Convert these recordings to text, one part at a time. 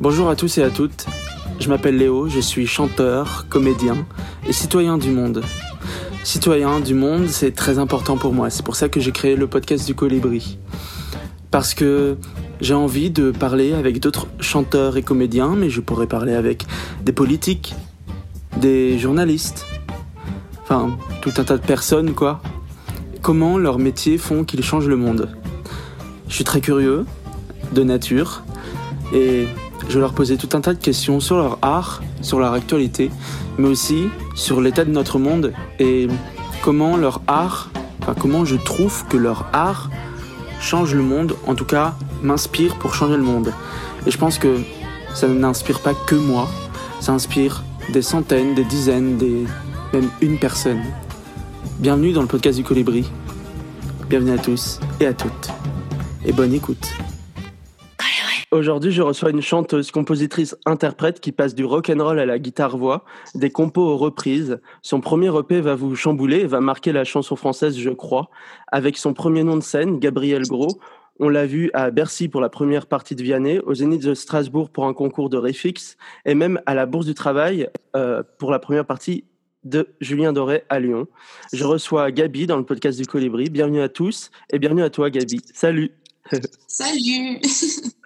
Bonjour à tous et à toutes. Je m'appelle Léo, je suis chanteur, comédien et citoyen du monde. Citoyen du monde, c'est très important pour moi. C'est pour ça que j'ai créé le podcast du Colibri. Parce que j'ai envie de parler avec d'autres chanteurs et comédiens, mais je pourrais parler avec des politiques, des journalistes, enfin tout un tas de personnes quoi. Comment leurs métiers font qu'ils changent le monde? Je suis très curieux, de nature, et je leur posais tout un tas de questions sur leur art, sur leur actualité, mais aussi sur l'état de notre monde et comment leur art, enfin comment je trouve que leur art change le monde, en tout cas m'inspire pour changer le monde. Et je pense que ça n'inspire pas que moi, ça inspire des centaines, des dizaines, même une personne. Bienvenue dans le podcast du Colibri. Bienvenue à tous et à toutes. Et bonne écoute. Aujourd'hui, je reçois une chanteuse, compositrice, interprète qui passe du rock and roll à la guitare-voix, des compos aux reprises. Son premier EP va vous chambouler et va marquer la chanson française, je crois. Avec son premier nom de scène, Gabriel Gros, on l'a vu à Bercy pour la première partie de Vianney, au Zénith de Strasbourg pour un concours de Réfix, et même à la Bourse du Travail euh, pour la première partie de Julien Doré à Lyon. Je reçois Gabi dans le podcast du Colibri. Bienvenue à tous et bienvenue à toi, Gabi. Salut. Salut.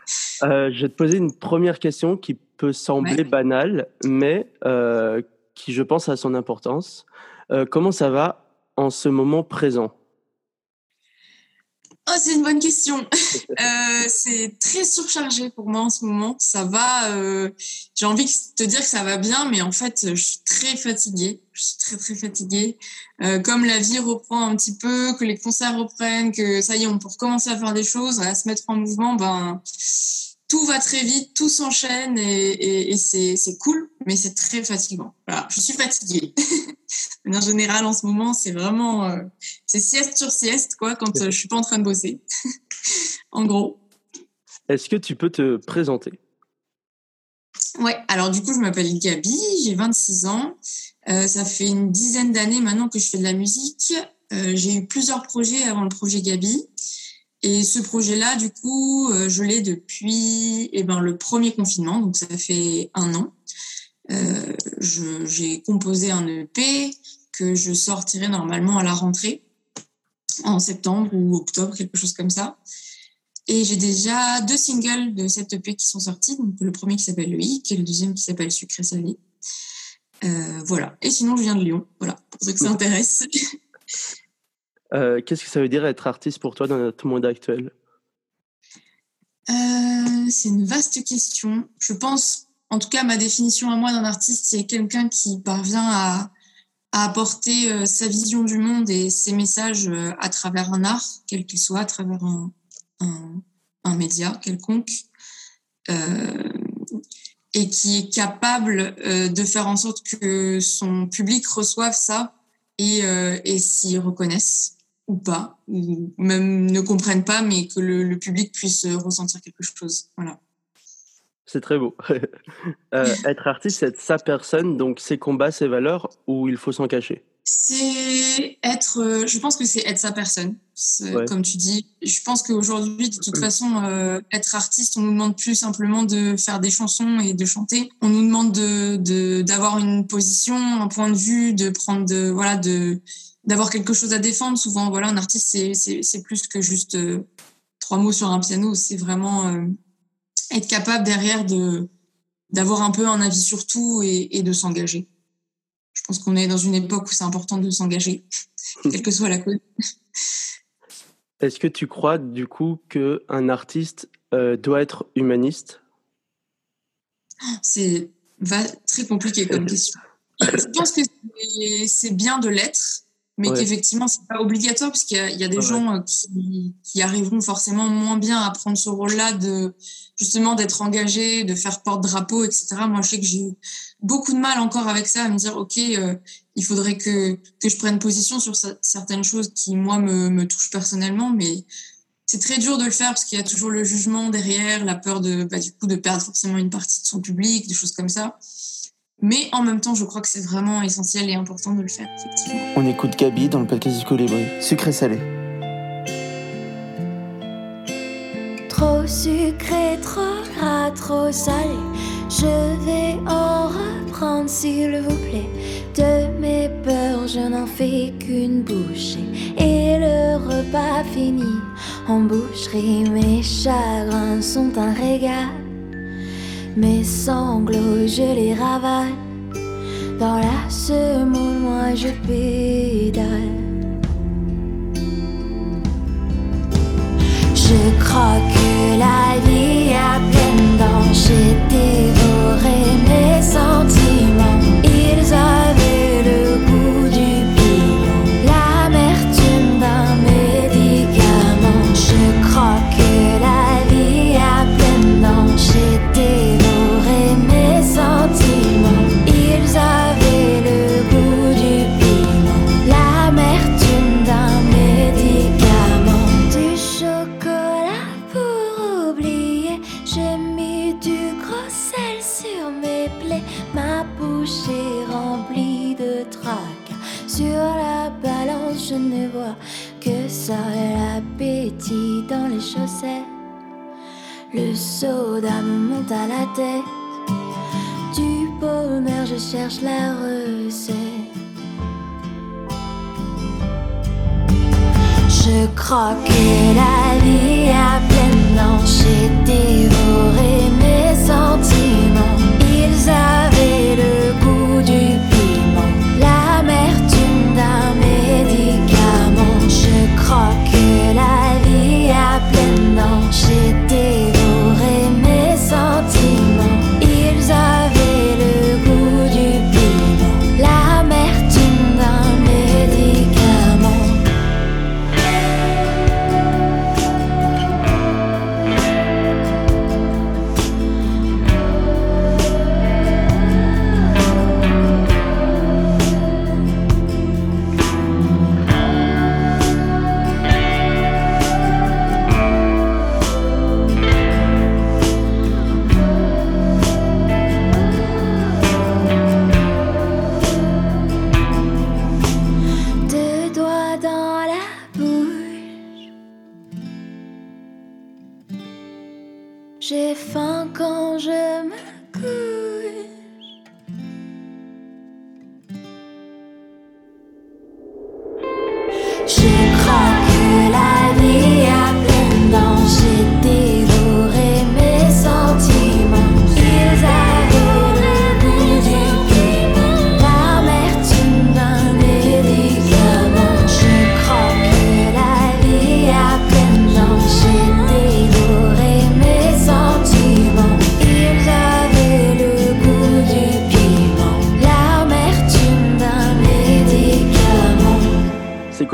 Euh, je vais te poser une première question qui peut sembler Ouais. banale, mais euh, qui, je pense, a son importance. Euh, comment ça va en ce moment présent? Oh, c'est une bonne question. Euh, c'est très surchargé pour moi en ce moment. Ça va. euh, J'ai envie de te dire que ça va bien, mais en fait, je suis très fatiguée. Je suis très très fatiguée. Euh, comme la vie reprend un petit peu, que les concerts reprennent, que ça y est, on peut recommencer à faire des choses, à se mettre en mouvement. Ben, tout va très vite, tout s'enchaîne et, et, et c'est cool, mais c'est très fatigant. Voilà, je suis fatiguée. En général, en ce moment, c'est vraiment euh, c'est sieste sur sieste quoi quand euh, je suis pas en train de bosser. en gros. Est-ce que tu peux te présenter? Ouais, alors du coup, je m'appelle Gabi, j'ai 26 ans. Euh, ça fait une dizaine d'années maintenant que je fais de la musique. Euh, j'ai eu plusieurs projets avant le projet Gabi. Et ce projet-là, du coup, euh, je l'ai depuis eh ben, le premier confinement, donc ça fait un an. Euh, j'ai composé un EP que je sortirai normalement à la rentrée, en septembre ou octobre, quelque chose comme ça. Et j'ai déjà deux singles de cette EP qui sont sortis. Donc le premier qui s'appelle Le Hic et le deuxième qui s'appelle Sucré Salé. Euh, voilà. Et sinon, je viens de Lyon. Voilà, pour ceux que ça intéresse. Euh, Qu'est-ce que ça veut dire être artiste pour toi dans notre monde actuel? Euh, c'est une vaste question. Je pense, en tout cas, ma définition à moi d'un artiste, c'est quelqu'un qui parvient à, apporter euh, sa vision du monde et ses messages à travers un art, quel qu'il soit, à travers un, média quelconque, et qui est capable de faire en sorte que son public reçoive ça et, et s'y reconnaisse ou pas, ou même ne comprennent pas, mais que le, le public puisse euh, ressentir quelque chose. Voilà. C'est très beau. Euh, être artiste, c'est être sa personne, donc ses combats, ses valeurs, ou il faut s'en cacher? C'est être, euh, je pense que c'est être sa personne, Ouais. comme tu dis. Je pense qu'aujourd'hui, de toute façon, euh, être artiste, on nous demande plus simplement de faire des chansons et de chanter. On nous demande de de- d'avoir une position, un point de vue, de prendre de voilà de d'avoir quelque chose à défendre. Souvent, voilà, un artiste, c'est plus que juste euh, trois mots sur un piano. C'est vraiment euh, être capable derrière de d'avoir un peu un avis sur tout et, et de s'engager. Je pense qu'on est dans une époque où c'est important de s'engager, quelle que soit la cause. Est-ce que tu crois, du coup, qu'un artiste euh, doit être humaniste? C'est très compliqué comme question. Je pense que c'est bien de l'être, mais Ouais. qu'effectivement, c'est pas obligatoire, parce qu'il y a, il y a des Ouais. gens euh, qui, qui arriveront forcément moins bien à prendre ce rôle-là de justement d'être engagé, de faire porte-drapeau, etc. Moi, je sais que j'ai eu beaucoup de mal encore avec ça, à me dire, OK, euh, il faudrait que, que je prenne position sur cer- certaines choses qui, moi, me, me touchent personnellement, mais c'est très dur de le faire parce qu'il y a toujours le jugement derrière, la peur de, bah, du coup, de perdre forcément une partie de son public, des choses comme ça. Mais en même temps, je crois que c'est vraiment essentiel et important de le faire, effectivement. On écoute Gabi dans le podcast du Colibri. Sucré salé. Trop sucré, trop sera trop salé. Je vais en reprendre, s'il vous plaît. De mes peurs, je n'en fais qu'une bouchée. Et le repas fini en boucherie, mes chagrins sont un régal. Mes sanglots, je les ravale. Dans la semoule, moi je pédale. Je crois que la vie a pleine dents. J'ai dévoré mes sentiments. Ils avaient je ne vois que ça. L'appétit dans les chaussettes. Le soda me monte à la tête. Du bonheur, je cherche la recette. Je crois que la vie a pleine dents. J'ai dévoré mes sentiments. Ils avaient le goût du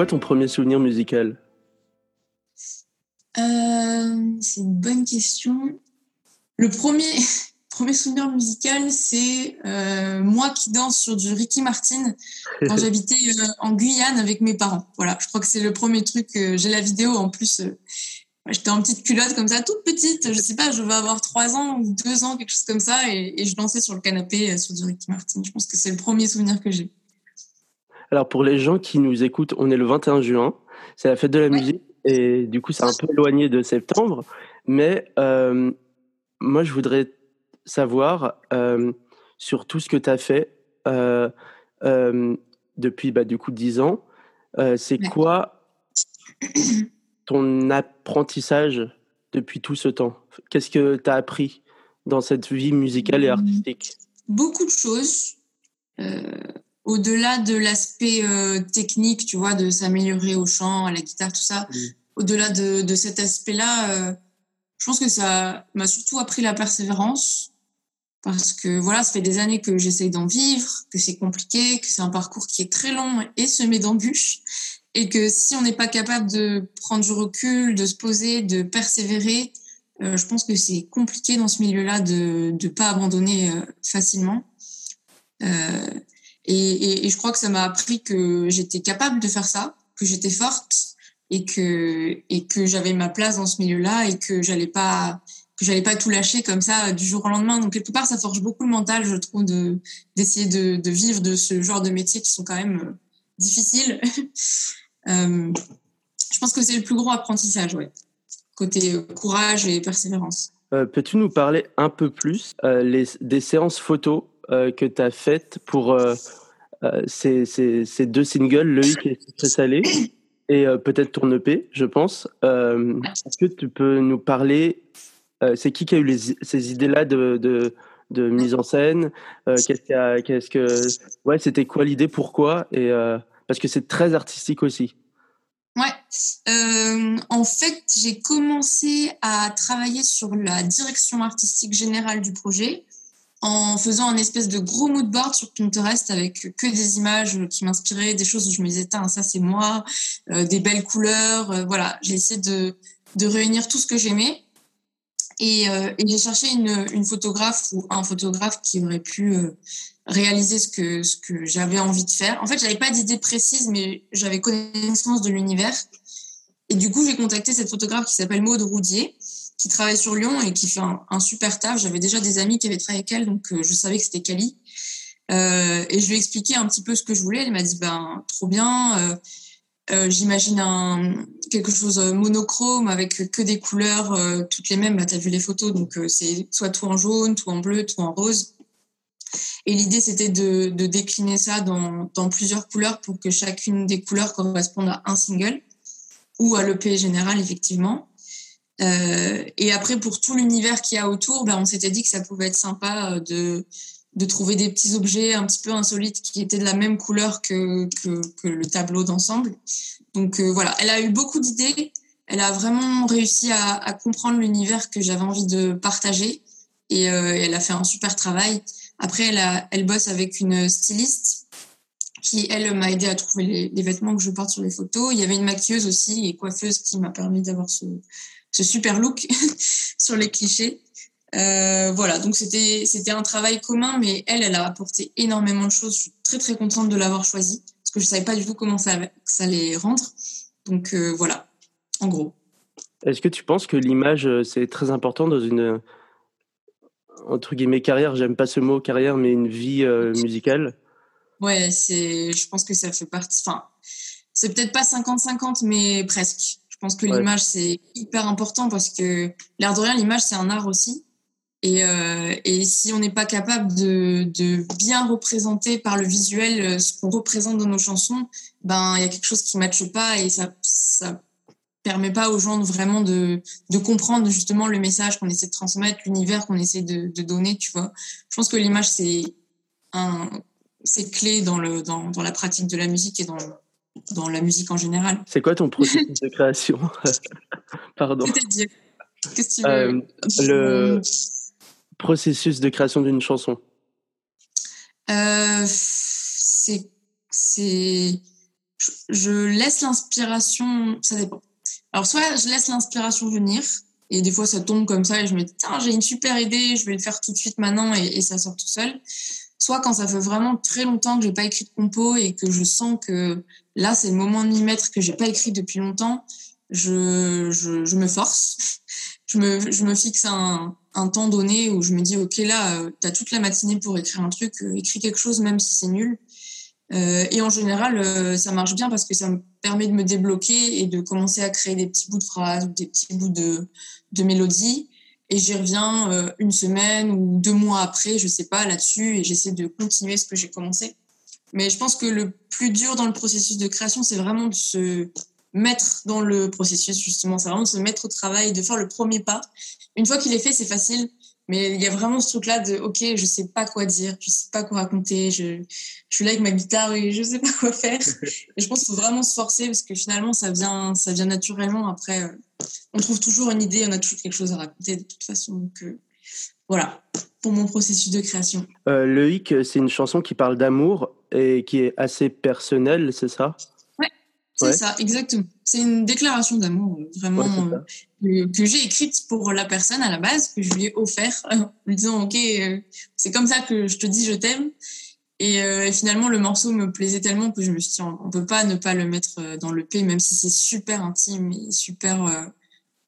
quoi ton premier souvenir musical? Euh, c'est une bonne question. Le premier, premier souvenir musical, c'est euh, moi qui danse sur du Ricky Martin quand j'habitais euh, en Guyane avec mes parents. Voilà, je crois que c'est le premier truc. J'ai la vidéo en plus. J'étais en petite culotte comme ça, toute petite. Je sais pas, je vais avoir trois ans ou deux ans, quelque chose comme ça, et, et je dansais sur le canapé sur du Ricky Martin. Je pense que c'est le premier souvenir que j'ai. Alors pour les gens qui nous écoutent, on est le 21 juin, c'est la fête de la Ouais. musique et du coup c'est un peu éloigné de septembre, mais euh, moi je voudrais savoir euh, sur tout ce que tu as fait euh, depuis bah, du coup 10 ans, c'est Ouais. quoi ton apprentissage depuis tout ce temps? Qu'est-ce que tu as appris dans cette vie musicale et Mhm. artistique? Beaucoup de choses. Au-delà de l'aspect euh, technique, tu vois, de s'améliorer au chant, à la guitare, tout ça, Mm. au-delà de, de cet aspect-là, euh, je pense que ça m'a surtout appris la persévérance. Parce que voilà, ça fait des années que j'essaye d'en vivre, que c'est compliqué, que c'est un parcours qui est très long et semé d'embûches. Et que si on n'est pas capable de prendre du recul, de se poser, de persévérer, euh, je pense que c'est compliqué dans ce milieu-là de ne pas abandonner euh, facilement. Euh, et, je crois que ça m'a appris que j'étais capable de faire ça, que j'étais forte et que, et que j'avais ma place dans ce milieu-là et que j'allais pas que j'allais pas tout lâcher comme ça du jour au lendemain. Donc quelque part, ça forge beaucoup le mental, je trouve, de d'essayer de, vivre de ce genre de métiers qui sont quand même euh, difficiles. euh, je pense que c'est le plus gros apprentissage, ouais. Côté euh, courage et persévérance. Peux-tu nous parler un peu plus des séances photos que tu as faites pour ces, ces, ces, deux singles, Le Hic et Très Salé, et peut-être ton EP, je pense Est-ce que tu peux nous parler C'est qui qui a eu ces idées-là de, mise en scène Qu'est-ce que ouais, c'était quoi l'idée Pourquoi Et parce que c'est très artistique aussi. Ouais. Euh, en fait, j'ai commencé à travailler sur la direction artistique générale du projet en faisant un espèce de gros mood board sur Pinterest avec que des images qui m'inspiraient, des choses où je me disais, ça c'est moi, euh, des belles couleurs. Euh, voilà, j'ai essayé de, de réunir tout ce que j'aimais. Et, et j'ai cherché une, une, photographe ou un photographe qui aurait pu réaliser ce que, ce que j'avais envie de faire. En fait, j'avais pas d'idée précise, mais j'avais connaissance de l'univers. Et du coup, j'ai contacté cette photographe qui s'appelle Maude Roudier, qui travaille sur Lyon et qui fait un, super taf. J'avais déjà des amis qui avaient travaillé avec elle, donc euh, je savais que c'était Cali. Euh, et je lui ai expliqué un petit peu ce que je voulais. Elle m'a dit, ben, trop bien. Euh, J'imagine quelque chose monochrome avec que des couleurs toutes les mêmes. Là, tu as vu les photos, donc c'est soit tout en jaune, tout en bleu, tout en rose. Et l'idée, c'était de, de, décliner ça dans, dans, plusieurs couleurs pour que chacune des couleurs corresponde à un single ou à l'EP général, effectivement. Euh, et après, pour tout l'univers qu'il y a autour, ben, on s'était dit que ça pouvait être sympa euh, de, de trouver des petits objets un petit peu insolites qui étaient de la même couleur que, que, le tableau d'ensemble. Donc euh, voilà, elle a eu beaucoup d'idées. Elle a vraiment réussi à, comprendre l'univers que j'avais envie de partager. Et elle a fait un super travail. Après, elle bosse avec une styliste qui, elle, m'a aidé à trouver les, vêtements que je porte sur les photos. Il y avait une maquilleuse aussi et coiffeuse qui m'a permis d'avoir ce, ce, super look sur les clichés. Euh, voilà, donc c'était c'était un travail commun, mais elle, elle a apporté énormément de choses. Je suis très très contente de l'avoir choisie parce que je savais pas du tout comment ça, ça allait rendre. Donc euh, voilà, en gros. Est-ce que tu penses que l'image euh, c'est très important dans une entre guillemets carrière, j'aime pas ce mot carrière, mais une vie euh, musicale Ouais, c'est, je pense que ça fait partie. Enfin, c'est peut-être pas 50-50, mais presque. Je pense que l'image c'est hyper important parce que l'air de rien, l'image c'est un art aussi. Et, euh, et si on n'est pas capable de, de, bien représenter par le visuel euh, ce qu'on représente dans nos chansons, ben il y a quelque chose qui ne matche pas et ça, ça permet pas aux gens de vraiment de, de comprendre justement le message qu'on essaie de transmettre, l'univers qu'on essaie de, de, donner, tu vois. Je pense que l'image, c'est un, c'est clé dans, le, dans, dans, la pratique de la musique et dans, dans la musique en général. C'est quoi ton processus de création? Pardon. C'est-à-dire Qu'est-ce que tu veux euh, Le processus de création d'une chanson. Euh, c'est, c'est, je laisse l'inspiration, ça dépend. Alors, soit je laisse l'inspiration venir, et des fois ça tombe comme ça, et je me dis, tiens, j'ai une super idée, je vais le faire tout de suite maintenant, et, ça sort tout seul. Soit quand ça fait vraiment très longtemps que j'ai pas écrit de compo et que je sens que là, c'est le moment de m'y mettre, que j'ai pas écrit depuis longtemps, je, je, me force. je, me, je me fixe un, un, temps donné où je me dis, OK, là, euh, tu as toute la matinée pour écrire un truc, euh, écris quelque chose, même si c'est nul. Euh, et en général, euh, ça marche bien parce que ça me permet de me débloquer et de commencer à créer des petits bouts de phrases ou des petits bouts de, de mélodie. Et j'y reviens euh, une semaine ou deux mois après, je sais pas, là-dessus, et j'essaie de continuer ce que j'ai commencé. Mais je pense que le plus dur dans le processus de création, c'est vraiment de se mettre dans le processus, justement. C'est vraiment de se mettre au travail, de faire le premier pas. Une fois qu'il est fait, c'est facile. Mais il y a vraiment ce truc-là de, OK, je sais pas quoi dire, je sais pas quoi raconter, je, je suis là avec ma guitare et je sais pas quoi faire. et je pense qu'il faut vraiment se forcer parce que finalement, ça vient, ça vient naturellement. Après, euh, on trouve toujours une idée, on a toujours quelque chose à raconter de toute façon. Donc, euh, voilà, pour mon processus de création. Euh, le hic, c'est une chanson qui parle d'amour et qui est assez personnelle, c'est ça? C'est ça, exactement. C'est une déclaration d'amour euh, vraiment euh, que, j'ai écrite pour la personne à la base, que je lui ai offert, en lui disant Ok, euh, c'est comme ça que je te dis je t'aime. Et, finalement, le morceau me plaisait tellement que je me suis dit On ne peut pas ne pas le mettre dans le P, même si c'est super intime et super.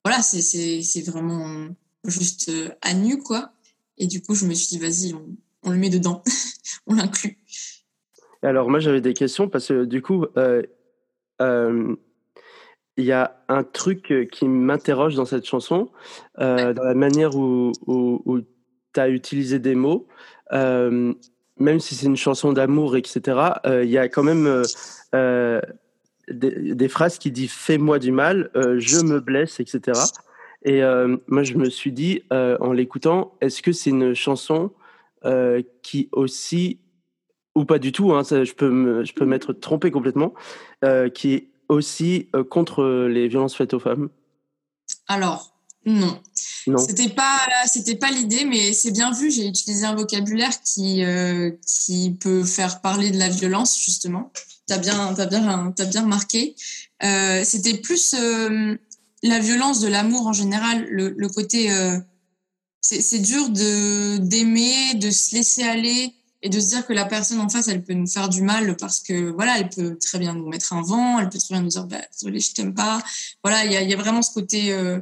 voilà, c'est vraiment juste à nu, quoi. Et du coup, je me suis dit Vas-y, on, on le met dedans, on l'inclut. Alors, moi, j'avais des questions parce que du coup, il y a un truc qui m'interroge dans cette chanson, dans la manière où, tu as utilisé des mots. même si c'est une chanson d'amour, etc., il y a quand même des, phrases qui disent Fais-moi du mal, je me blesse, etc. Et moi, je me suis dit, en l'écoutant, est-ce que c'est une chanson qui aussi ou pas du tout, hein, je peux je peux m'être trompé complètement, euh, qui est aussi euh, contre les violences faites aux femmes. Alors non, non. C'était pas c'était pas l'idée, mais c'est bien vu. J'ai utilisé un vocabulaire qui euh, qui peut faire parler de la violence justement. T'as bien t'as bien as bien remarqué. c'était plus la violence de l'amour en général, le, le côté c'est dur de d'aimer, de se laisser aller et de se dire que la personne en face, elle peut nous faire du mal parce que voilà, elle peut très bien nous mettre un vent, elle peut très bien nous dire bah, désolé, je t'aime pas. Voilà, il y a, vraiment ce côté, euh,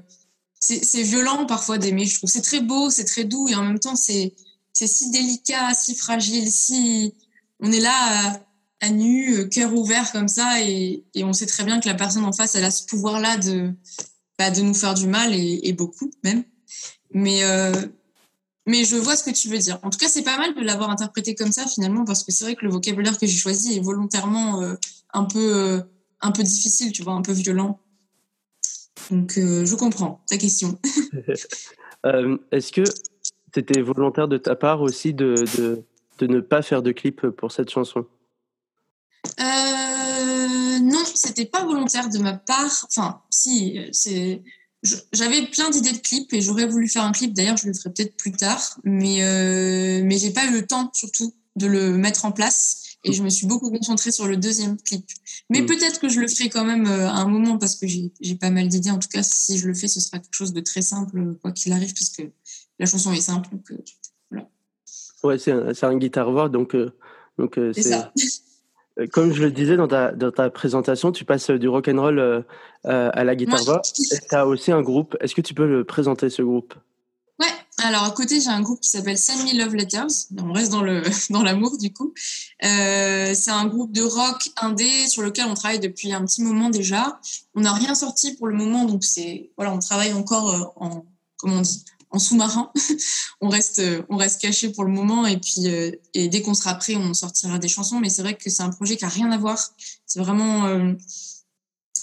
c'est violent parfois d'aimer. Je trouve c'est très beau, c'est très doux et en même temps c'est si délicat, si fragile, si on est là à, nu, cœur ouvert comme ça et, et, on sait très bien que la personne en face, elle a ce pouvoir-là de bah, de nous faire du mal et, et beaucoup même. Mais euh, mais je vois ce que tu veux dire. En tout cas, c'est pas mal de l'avoir interprété comme ça finalement, parce que c'est vrai que le vocabulaire que j'ai choisi est volontairement euh, un peu euh, un peu difficile, tu vois, un peu violent. Donc, euh, je comprends ta question. Est-ce que c'était volontaire de ta part aussi de, de, de, ne pas faire de clip pour cette chanson? Non, c'était pas volontaire de ma part. Enfin, si, c'est j'avais plein d'idées de clips et j'aurais voulu faire un clip. D'ailleurs, je le ferai peut-être plus tard, mais euh, mais j'ai pas eu le temps surtout de le mettre en place et je me suis beaucoup concentrée sur le deuxième clip. Mais mm. peut-être que je le ferai quand même euh, à un moment parce que j'ai pas mal d'idées. En tout cas, si je le fais, ce sera quelque chose de très simple quoi qu'il arrive puisque la chanson est simple. Donc, euh, voilà. Ouais, c'est un, un guitare voix donc euh, donc c'est ça. Euh, comme je le disais dans ta, dans ta présentation, tu passes du rock and roll euh, euh, à la guitare voix. Tu as aussi un groupe. Est-ce que tu peux le présenter ce groupe? Ouais. Alors à côté, j'ai un groupe qui s'appelle Send Me Love Letters. On reste dans le dans l'amour du coup. Euh, c'est un groupe de rock indé sur lequel on travaille depuis un petit moment déjà. On n'a rien sorti pour le moment, donc c'est voilà, on travaille encore en comment on dit en sous-marin. on reste, on reste caché pour le moment et puis euh, et dès qu'on sera prêt, on sortira des chansons. Mais c'est vrai que c'est un projet qui a rien à voir. C'est vraiment, euh,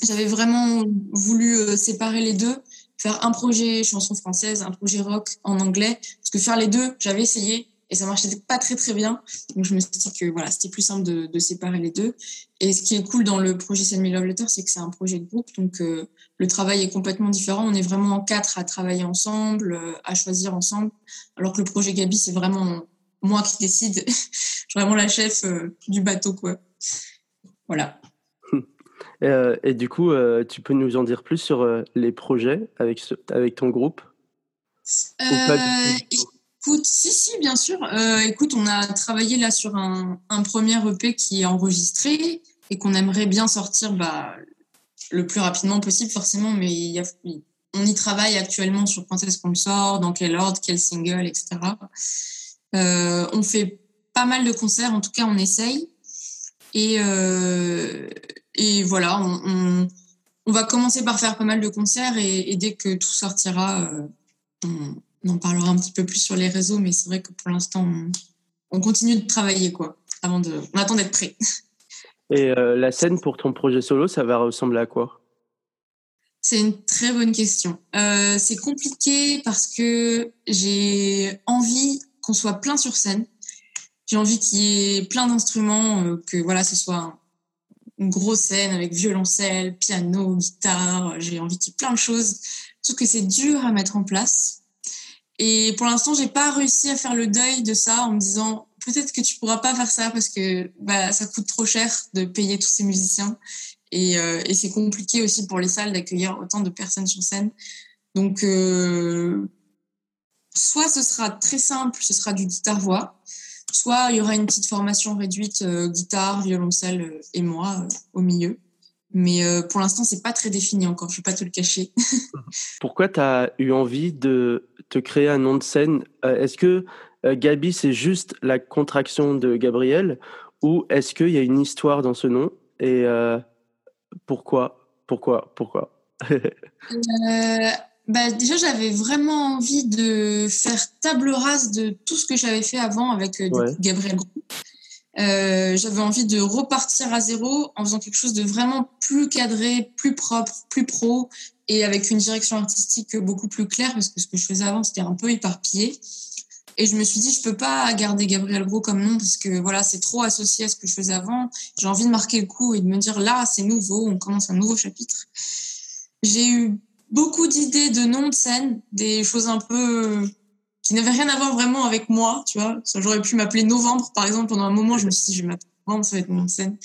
j'avais vraiment voulu euh, séparer les deux, faire un projet chanson française, un projet rock en anglais, parce que faire les deux, j'avais essayé et ça marchait pas très très bien. Donc je me suis dit que voilà, c'était plus simple de, séparer les deux. Et ce qui est cool dans le projet Send Me Love c'est que c'est un projet de groupe, donc euh, le travail est complètement différent. On est vraiment en quatre à travailler ensemble, euh, à choisir ensemble, alors que le projet Gabi, c'est vraiment moi qui décide. je suis vraiment la chef euh, du bateau, quoi. Voilà. Et, et du coup, tu peux nous en dire plus sur les projets avec, avec ton groupe? Tout Écoute, si, si, bien sûr. Euh, écoute, on a travaillé là sur un, premier EP qui est enregistré et qu'on aimerait bien sortir bah, le plus rapidement possible, forcément, mais y a, on y travaille actuellement sur quand est-ce dans quel ordre, quel single, etc. Euh, on fait pas mal de concerts, en tout cas, on essaye. Et, euh, et voilà, on, on, va commencer par faire pas mal de concerts et, dès que tout sortira, on, on en parlera un petit peu plus sur les réseaux, mais c'est vrai que pour l'instant, on, continue de travailler, quoi. Avant de, on attend d'être prêt. Et euh, la scène pour ton projet solo, ça va ressembler à quoi? C'est une très bonne question. Euh, c'est compliqué parce que j'ai envie qu'on soit plein sur scène. J'ai envie qu'il y ait plein d'instruments, euh, que voilà, ce soit une grosse scène avec violoncelle, piano, guitare. J'ai envie qu'il y ait plein de choses. Sauf que c'est dur à mettre en place. Et pour l'instant, j'ai pas réussi à faire le deuil de ça en me disant peut-être que tu pourras pas faire ça parce que bah, ça coûte trop cher de payer tous ces musiciens et, euh, c'est compliqué aussi pour les salles d'accueillir autant de personnes sur scène. Donc, euh, soit ce sera très simple, ce sera du guitare-voix, soit il y aura une petite formation réduite euh, guitare, violoncelle et moi au milieu. Mais pour l'instant, c'est pas très défini encore, je vais pas te le cacher. Pourquoi tu as eu envie de te créer un nom de scène? Est-ce que Gabi, c'est juste la contraction de Gabriel ou est-ce qu'il y a une histoire dans ce nom et euh, pourquoi Pourquoi Pourquoi? Euh, bah, déjà, j'avais vraiment envie de faire table rase de tout ce que j'avais fait avant avec euh, Ouais. Gabriel. Euh, j'avais envie de repartir à zéro en faisant quelque chose de vraiment plus cadré, plus propre, plus pro et avec une direction artistique beaucoup plus claire parce que ce que je faisais avant, c'était un peu éparpillé. Et je me suis dit, je peux pas garder Gabriel Gros comme nom parce que voilà, c'est trop associé à ce que je faisais avant. J'ai envie de marquer le coup et de me dire là, c'est nouveau, on commence un nouveau chapitre. J'ai eu beaucoup d'idées de noms de scène, des choses un peu qui n'avaient rien à voir vraiment avec moi, tu vois. J'aurais pu m'appeler Novembre, par exemple. Pendant un moment, je me suis dit, je vais m'appeler Novembre, ça va être mon nom de scène.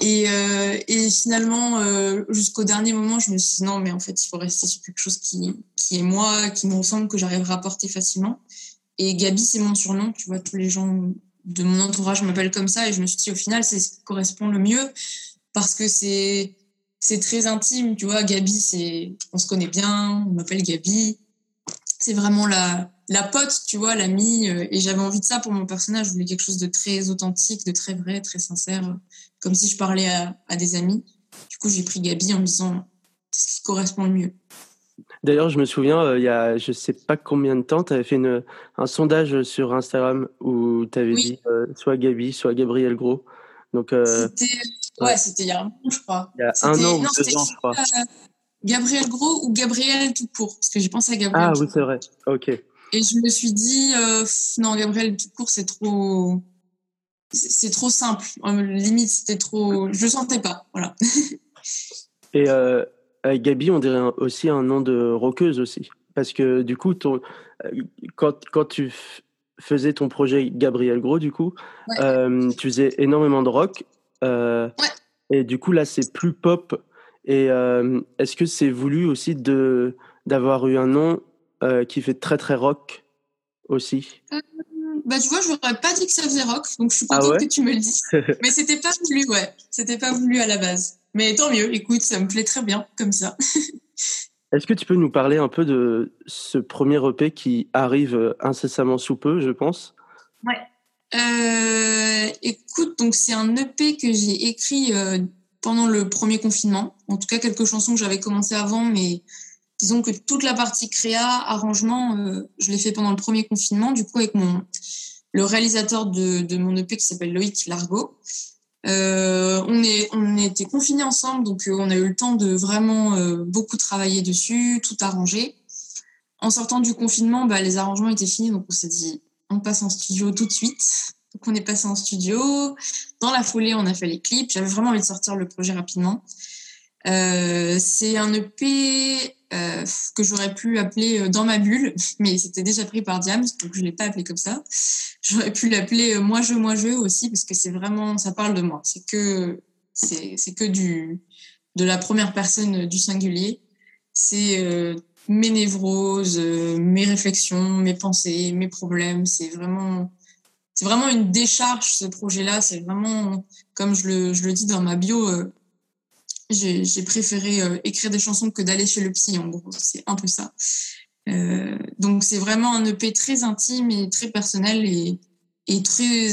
Et, euh, et finalement, euh, jusqu'au dernier moment, je me suis dit, non, mais en fait, il faut rester sur quelque chose qui, qui est moi, qui me ressemble, que j'arriverai à porter facilement. Et Gabi, c'est mon surnom, tu vois, tous les gens de mon entourage m'appellent comme ça. Et je me suis dit, au final, c'est ce qui correspond le mieux parce que c'est c'est très intime, tu vois. Gabi, c'est, on se connaît bien, on m'appelle Gabi. C'est vraiment la, la pote, tu vois, l'amie. euh, Et j'avais envie de ça pour mon personnage. Je voulais quelque chose de très authentique, de très vrai, très sincère, comme si je parlais à, à des amis. Du coup, j'ai pris Gabi en me disant, c'est ce qui correspond le mieux. D'ailleurs, je me souviens, euh, il y a je sais pas combien de temps, tu avais fait une, un sondage sur Instagram où tu avais Oui. dit euh, soit Gabi, soit Gabriel Gros. Donc, euh, C'était, ouais, c'était il y a un an, je crois. il y a un an ou non, deux ans, je crois. Gabriel Gros ou Gabriel tout court, parce que j'ai pensé à Gabriel. Ah oui, c'est vrai. Ok. Et je me suis dit, non, Gabriel tout court, c'est trop. C'est trop simple. Limite, c'était trop. Je le sentais pas. Voilà. Et Gabi, on dirait un- aussi un nom de rockeuse aussi. Parce que du coup, ton, euh, quand, quand tu faisais ton projet Gabriel Gros, du coup, Ouais. euh, tu faisais énormément de rock. euh, Ouais. Et du coup, là, c'est plus pop. Et euh, est-ce que c'est voulu aussi de d'avoir eu un nom euh, qui fait très très rock aussi? Bah, tu vois, je n'aurais pas dit que ça faisait rock, donc je suis Ah contente ouais que tu me le dises. Mais c'était pas voulu, ouais. C'était pas voulu à la base. Mais tant mieux, écoute, ça me plaît très bien, comme ça. Est-ce que tu peux nous parler un peu de ce premier EP qui arrive euh, incessamment sous peu, je pense? Euh, écoute, donc c'est un EP que j'ai écrit euh, pendant le premier confinement. En tout cas, quelques chansons que j'avais commencé avant, mais disons que toute la partie créa, arrangement, euh, je l'ai fait pendant le premier confinement, du coup avec mon le réalisateur de, de mon EP qui s'appelle Loïc Largo. Euh, on est on était confinés ensemble, donc euh, on a eu le temps de vraiment euh, beaucoup travailler dessus, tout arranger. En sortant du confinement, bah, les arrangements étaient finis, donc on s'est dit on passe en studio tout de suite. Donc on est passé en studio. Dans la foulée, on a fait les clips. J'avais vraiment envie de sortir le projet rapidement. Euh, c'est un EP euh, que j'aurais pu appeler euh, Dans ma bulle, mais c'était déjà pris par Diams, donc je ne l'ai pas appelé comme ça. J'aurais pu l'appeler euh, Moi je, moi je aussi, parce que c'est vraiment, ça parle de moi. C'est que, c'est, c'est que du, de la première personne du singulier. C'est mes névroses, mes réflexions, mes pensées, mes problèmes. C'est vraiment, c'est vraiment une décharge ce projet-là. C'est vraiment, comme je le, je le dis dans ma bio, j'ai préféré euh, écrire des chansons que d'aller chez le psy. En gros, c'est un peu ça. Euh, donc c'est vraiment un EP très intime et très personnel et, et très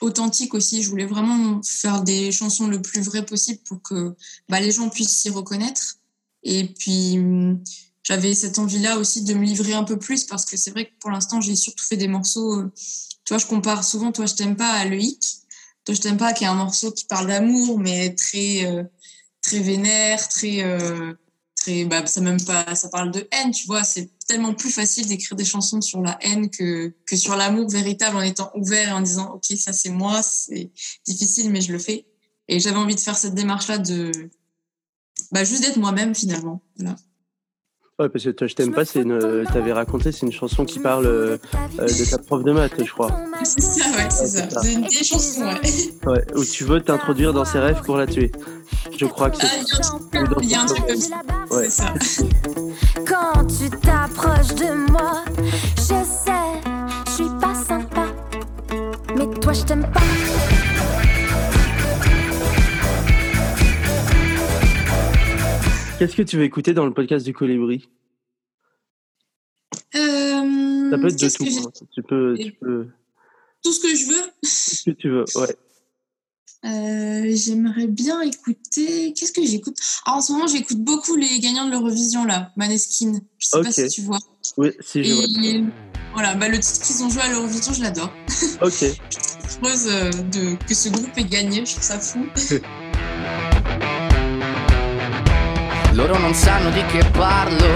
authentique aussi. Je voulais vraiment faire des chansons le plus vrai possible pour que bah, les gens puissent s'y reconnaître. Et puis hum, j'avais cette envie-là aussi de me livrer un peu plus parce que c'est vrai que pour l'instant j'ai surtout fait des morceaux. euh, tu vois, je compare souvent Toi je t'aime pas à Le Hic. Toi je t'aime pas qui est un morceau qui parle d'amour mais très euh, très vénère, très euh, très bah ça même pas ça parle de haine, tu vois, c'est tellement plus facile d'écrire des chansons sur la haine que que sur l'amour véritable en étant ouvert et en disant OK, ça c'est moi, c'est difficile mais je le fais. Et j'avais envie de faire cette démarche là de bah juste d'être moi-même finalement. Voilà. Ouais, parce que toi, je t'aime pas, c'est une. T'avais raconté, c'est une chanson qui parle euh, euh, de ta prof de maths, je crois. C'est ça, ouais, c'est ça. C'est une vieille chanson, ouais. Ouais, où tu veux t'introduire dans ses rêves pour la tuer. Je crois que c'est. il y a un truc comme ça. Ouais. C'est ça. Quand tu t'approches de moi, je sais, je suis pas sympa. Mais toi, je t'aime pas. Qu'est-ce que tu veux écouter dans le podcast du Colibri? Euh, Ça peut être de tout. hein. Tu peux, tu peux. Tout ce que je veux. Ce que tu veux, ouais. Euh, J'aimerais bien écouter. Qu'est-ce que j'écoute? Ah, En ce moment, j'écoute beaucoup les gagnants de l'Eurovision, là, Maneskin. Je sais pas si tu vois. Oui, si, je Et, Voilà, bah, le titre qu'ils ont joué à l'Eurovision, je l'adore. Ok. je suis heureuse euh, de, que ce groupe ait gagné, je trouve ça fou. Loro non sanno di che parlo,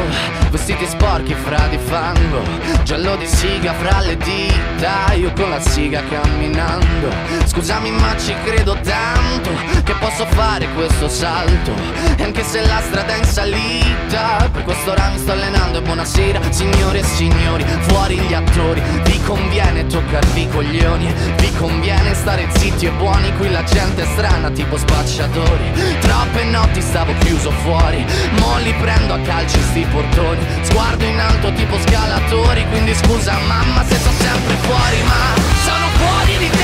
vestiti sporchi fra di fango, giallo di siga fra le dita, io con la siga camminando. Scusami ma ci credo tanto che posso fare questo salto, e anche se la strada è in salita, per quest'ora mi sto allenando. E buonasera signore e signori, fuori gli attori, vi conviene toccarvi i coglioni, vi conviene stare zitti e buoni, qui la gente è strana tipo spacciatori, troppe notti stavo chiuso fuori Mo prendo a calci sti portoni. Sguardo in alto tipo scalatori Quindi scusa mamma se sto sempre fuori Ma sono fuori di testa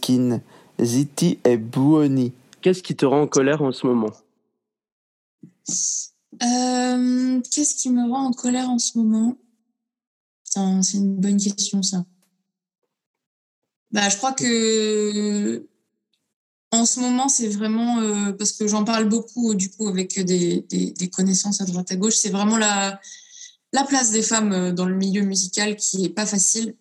Maneskin, Ziti et Buoni. Qu'est-ce qui te rend en colère en ce moment? Euh, Qu'est-ce qui me rend en colère en ce moment? C'est une bonne question, ça. Bah, je crois que en ce moment, c'est vraiment euh, parce que j'en parle beaucoup du coup avec des, des- des connaissances à droite à gauche. C'est vraiment la, la place des femmes euh, dans le milieu musical qui est pas facile.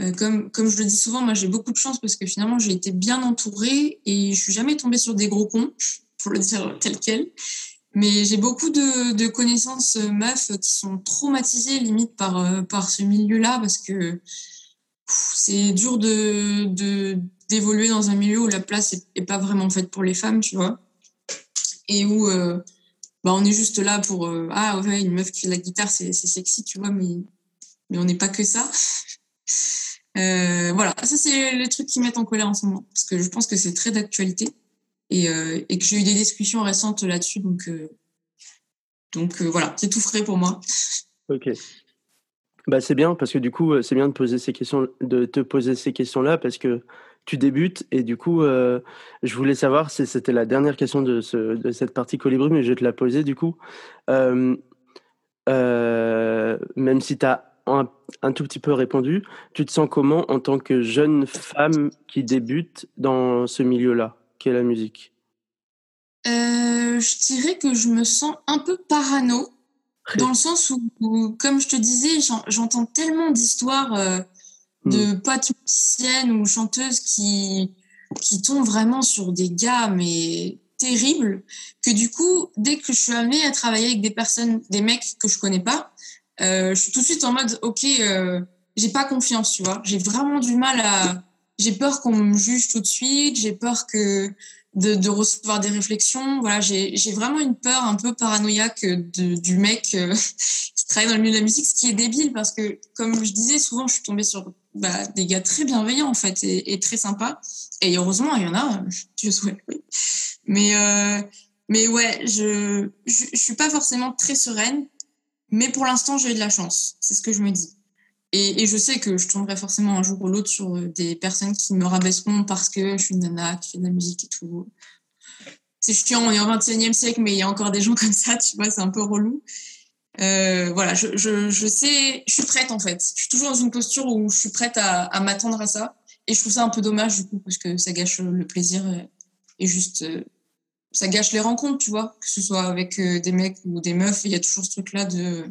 Euh, comme, je le dis souvent, moi j'ai beaucoup de chance parce que finalement j'ai été bien entourée et je suis jamais tombée sur des gros cons, pour le dire tel quel. Mais j'ai beaucoup de, connaissances euh, meufs qui sont traumatisées limite par, euh, ce milieu-là parce que c'est dur de, d'évoluer dans un milieu où la place est, est pas vraiment faite pour les femmes, tu vois. Et où bah, on est juste là pour Ah ouais, une meuf qui fait de la guitare, c'est sexy, tu vois, mais, mais on n'est pas que ça. Euh, voilà, ça c'est les trucs qui mettent en colère en ce moment parce que je pense que c'est très d'actualité et, euh, et que j'ai eu des discussions récentes là-dessus. Donc, euh, donc voilà, c'est tout frais pour moi. Ok. Bah c'est bien parce que du coup c'est bien de poser ces questions, de te poser ces questions-là parce que tu débutes et du coup je voulais savoir si c'était la dernière question de, ce, de cette partie colibri mais je vais te la poser du coup. Même si tu as un, un tout petit peu répondu, tu te sens comment en tant que jeune femme qui débute dans ce milieu-là, qu'est la musique? Euh, je dirais que je me sens un peu parano Dans le sens où, comme je te disais, j'entends tellement d'histoires euh, de mm. potes musiciennes ou chanteuses qui, qui tombent vraiment sur des gars, mais terribles, que du coup, dès que je suis amenée à travailler avec des personnes, des mecs que je connais pas, je suis tout de suite en mode, ok, euh, j'ai pas confiance, tu vois. J'ai vraiment du mal à, j'ai peur qu'on me juge tout de suite, j'ai peur que de, de, recevoir des réflexions. Voilà, j'ai vraiment une peur un peu paranoïaque de, du mec euh, qui travaille dans le milieu de la musique, ce qui est débile parce que, comme je disais, souvent je suis tombée sur bah, des gars très bienveillants en fait et, et, très sympas. Et heureusement, il y en a, je souhaite, oui. Mais, euh, mais ouais, je, je, je suis pas forcément très sereine, mais pour l'instant, j'ai eu de la chance. C'est ce que je me dis. Et, je sais que je tomberai forcément un jour ou l'autre sur euh, des personnes qui me rabaisseront parce que je suis une nana qui fait de la musique et tout. C'est chiant, on est au 21e siècle, mais il y a encore des gens comme ça, tu vois, c'est un peu relou. Euh, voilà, je, sais, je suis prête en fait. Je suis toujours dans une posture où je suis prête à, à m'attendre à ça. Et je trouve ça un peu dommage du coup, parce que ça gâche le plaisir et juste, euh, ça gâche les rencontres, tu vois, que ce soit avec des mecs ou des meufs, il y a toujours ce truc-là de.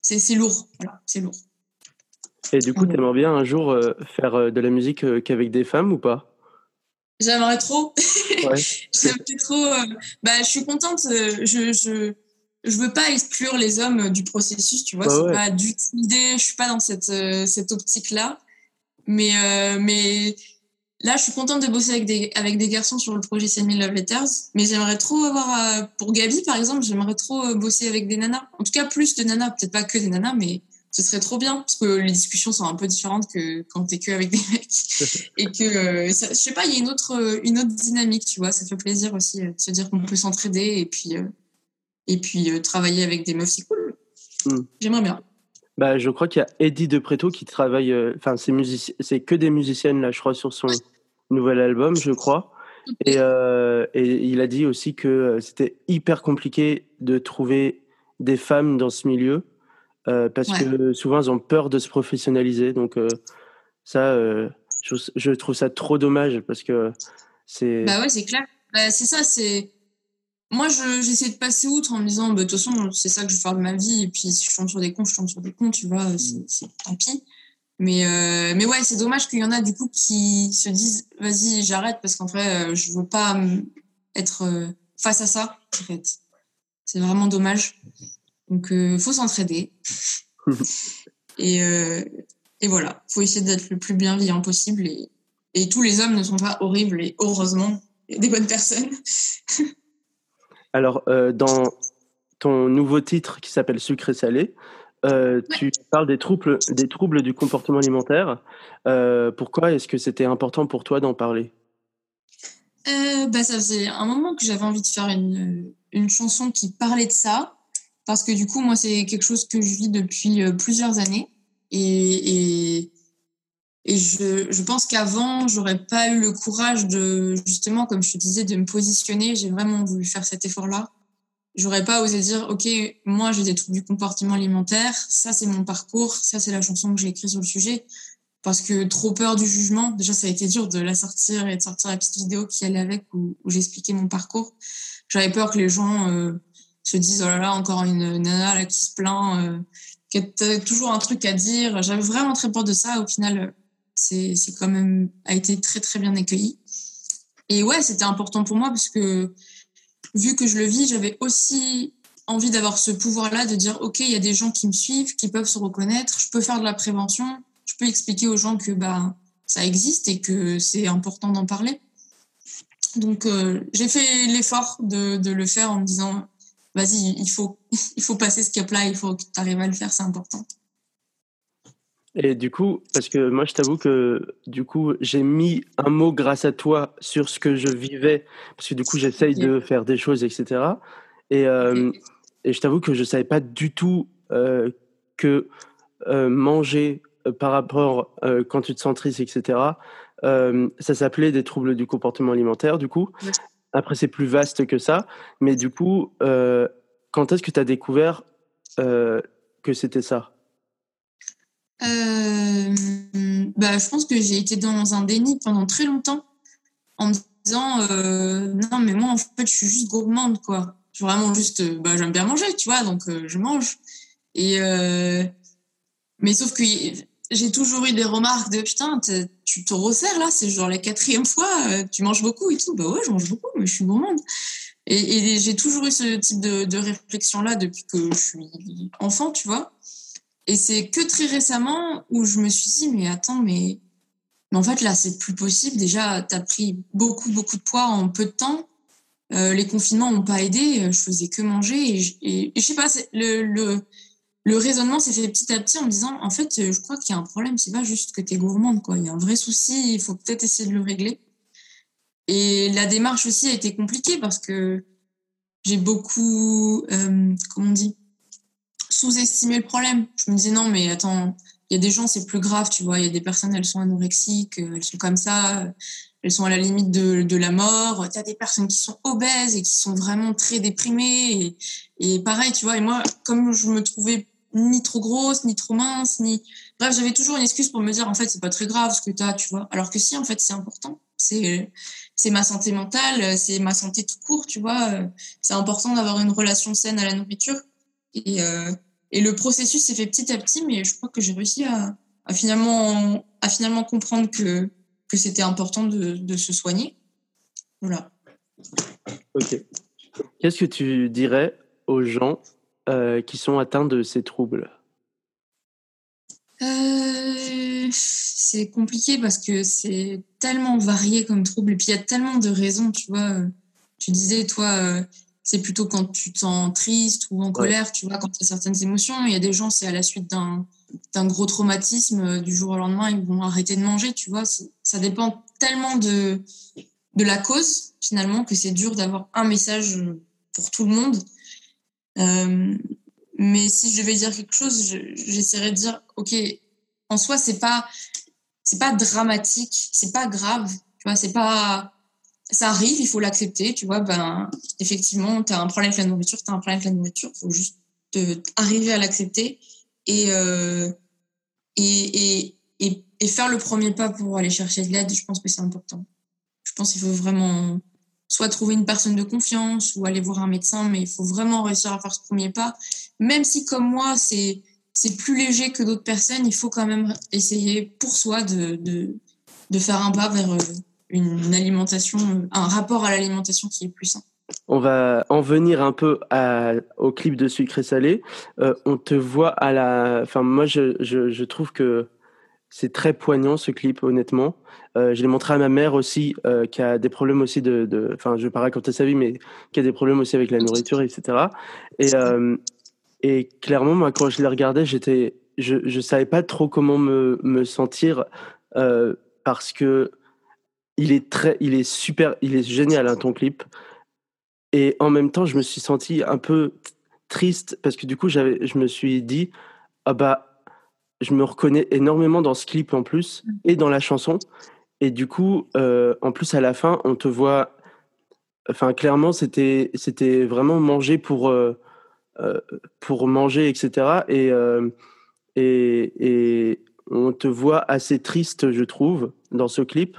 C'est lourd, voilà, c'est lourd. Et du coup, tu aimerais bien un jour euh, faire euh, de la musique euh, qu'avec des femmes ou pas? J'aimerais trop. Ouais. J'aimerais trop. bah, je suis contente. je, je, je veux pas exclure les hommes du processus, tu vois. Bah c'est pas du tout l'idée. Je suis pas dans cette, cette optique-là. Mais, mais là, je suis contente de bosser avec des, avec des garçons sur le projet 7000 Love Letters. Mais j'aimerais trop avoir. pour Gabi, par exemple, j'aimerais trop bosser avec des nanas. En tout cas, plus de nanas. Peut-être pas que des nanas, mais ce serait trop bien parce que les discussions sont un peu différentes que quand t'es que avec des mecs et que euh, je sais pas il y a une autre une autre dynamique tu vois ça fait plaisir aussi euh, de se dire qu'on peut s'entraider et puis euh, et puis travailler avec des meufs c'est cool hmm. j'aimerais bien bah je crois qu'il y a Eddie De Preto qui travaille enfin c'est c'est que des musiciennes là je crois sur son nouvel album je crois et, et il a dit aussi que c'était hyper compliqué de trouver des femmes dans ce milieu euh, parce que souvent elles ont peur de se professionnaliser. Donc euh, ça, euh, je, trouve ça trop dommage parce que c'est. Bah ouais, c'est clair. Bah, c'est ça, c'est. Moi, j'essaie de passer outre en me disant, bah, de toute façon, c'est ça que je veux faire de ma vie. Et puis, si je chante sur des cons, je chante sur des cons, tu vois, c'est tant pis. Mais, mais ouais, c'est dommage qu'il y en a du coup qui se disent, vas-y, j'arrête parce qu'en vrai, je veux pas être face à ça, en fait. C'est vraiment dommage. Donc, il euh, faut s'entraider. et, euh, et voilà, faut essayer d'être le plus bienveillant possible. Et, et tous les hommes ne sont pas horribles et heureusement, il y a des bonnes personnes. Alors, euh, dans ton nouveau titre qui s'appelle Sucré salé, euh, tu parles des troubles, des troubles du comportement alimentaire. Euh, pourquoi est-ce que c'était important pour toi d'en parler? Bah, Ça faisait un moment que j'avais envie de faire une, une chanson qui parlait de ça parce que du coup, moi, c'est quelque chose que je vis depuis plusieurs années. Et, et, et je, pense qu'avant, j'aurais pas eu le courage de, justement, comme je te disais, de me positionner. J'ai vraiment voulu faire cet effort-là. J'aurais pas osé dire, OK, moi, j'ai des troubles du comportement alimentaire. Ça, c'est mon parcours. Ça, c'est la chanson que j'ai écrite sur le sujet. Parce que trop peur du jugement. Déjà, ça a été dur de la sortir et de sortir la petite vidéo qui allait avec où, où j'expliquais mon parcours. J'avais peur que les gens euh, se disent oh là là encore une nana là, qui se plaint euh, qui a toujours un truc à dire j'avais vraiment très peur de ça au final c'est quand même a été très très bien accueilli et ouais c'était important pour moi parce que vu que je le vis j'avais aussi envie d'avoir ce pouvoir là de dire ok il y a des gens qui me suivent qui peuvent se reconnaître je peux faire de la prévention je peux expliquer aux gens que bah ça existe et que c'est important d'en parler donc euh, j'ai fait l'effort de, de le faire en me disant vas-y, il faut, il faut passer ce cap-là, il faut que tu arrives à le faire, c'est important. Et du coup, parce que moi, je t'avoue que du coup, j'ai mis un mot grâce à toi sur ce que je vivais, parce que du coup, j'essaye de faire des choses, etc. Et, euh, et je t'avoue que je savais pas du tout euh, que euh, manger par rapport quand tu te sens triste, etc. ça s'appelait des troubles du comportement alimentaire, du coup. Après, c'est plus vaste que ça. Mais du coup, quand est-ce que tu as découvert que c'était ça? Euh, bah, Je pense que j'ai été dans un déni pendant très longtemps en me disant non, mais moi, en fait, je suis juste gourmande, quoi. vraiment juste, bah, j'aime bien manger, tu vois, donc je mange. Et mais sauf que j'ai toujours eu des remarques de putain, tu te resserres là, c'est genre la quatrième fois, tu manges beaucoup et tout. Bah ouais, je mange beaucoup, mais je suis gourmande. Et, j'ai toujours eu ce type de, de réflexion-là depuis que je suis enfant, tu vois. Et c'est que très récemment où je me suis dit, mais attends, mais, mais en fait, là, c'est plus possible. Déjà, tu as pris beaucoup, beaucoup de poids en peu de temps. Euh, les confinements n'ont pas aidé. Je faisais que manger. Et, et, je sais pas, le, le, le raisonnement s'est fait petit à petit en me disant, en fait, je crois qu'il y a un problème. C'est pas juste que tu es gourmande, quoi. Il y a un vrai souci. Il faut peut-être essayer de le régler. Et la démarche aussi a été compliquée parce que j'ai beaucoup, euh, comment on dit, sous-estimé le problème. Je me disais non, mais attends, il y a des gens, c'est plus grave, tu vois. Il y a des personnes, elles sont anorexiques, elles sont comme ça, elles sont à la limite de, de la mort. Tu as des personnes qui sont obèses et qui sont vraiment très déprimées. Et, et pareil, tu vois. Et moi, comme je me trouvais ni trop grosse, ni trop mince, ni. Bref, j'avais toujours une excuse pour me dire, en fait, c'est pas très grave ce que tu as, tu vois. Alors que si, en fait, c'est important. C'est, c'est ma santé mentale, c'est ma santé tout court, tu vois. C'est important d'avoir une relation saine à la nourriture. Et, euh, et le processus s'est fait petit à petit, mais je crois que j'ai réussi à, à, finalement, à finalement comprendre que, que c'était important de, de se soigner. Voilà. Ok. Qu'est-ce que tu dirais aux gens euh, qui sont atteints de ces troubles? Euh, C'est compliqué parce que c'est tellement varié comme trouble. Et puis il y a tellement de raisons, tu vois. Tu disais, toi, c'est plutôt quand tu te sens triste ou en colère, tu vois, quand tu as certaines émotions. Il y a des gens, c'est à la suite d'un, d'un gros traumatisme, du jour au lendemain, ils vont arrêter de manger, tu vois. Ça dépend tellement de, de la cause, finalement, que c'est dur d'avoir un message pour tout le monde. Euh, mais si je devais dire quelque chose, j'essaierais de dire, ok, en soi, c'est pas, c'est pas dramatique, c'est pas grave, tu vois, c'est pas, ça arrive, il faut l'accepter, tu vois, ben, effectivement, tu as un problème avec la nourriture, tu as un problème avec la nourriture, il faut juste te, arriver à l'accepter et, euh, et, et, et, faire le premier pas pour aller chercher de l'aide, je pense que c'est important. Je pense qu'il faut vraiment soit trouver une personne de confiance ou aller voir un médecin, mais il faut vraiment réussir à faire ce premier pas. Même si, comme moi, c'est c'est plus léger que d'autres personnes, il faut quand même essayer pour soi de, de, de faire un pas vers euh, une alimentation, un rapport à l'alimentation qui est plus sain. On va en venir un peu au clip de sucré salé. Euh, on te voit à la. Enfin, moi, je, je, trouve que c'est très poignant ce clip, honnêtement. Euh, je l'ai montré à ma mère aussi, euh, qui a des problèmes aussi de. Enfin, je vais pas raconter sa vie, mais qui a des problèmes aussi avec la nourriture, etc. Et, et clairement, moi, quand je regardais, j'étais, je ne savais pas trop comment me, me sentir parce que il est très, il est super, il est génial, hein, ton clip. Et en même temps, je me suis senti un peu triste parce que du coup, j'avais, je me suis dit, ah bah je me reconnais énormément dans ce clip en plus et dans la chanson. Et du coup, euh, en plus à la fin, on te voit. Enfin, clairement, c'était c'était vraiment manger pour euh, euh, pour manger, etc. Et, et et on te voit assez triste, je trouve, dans ce clip.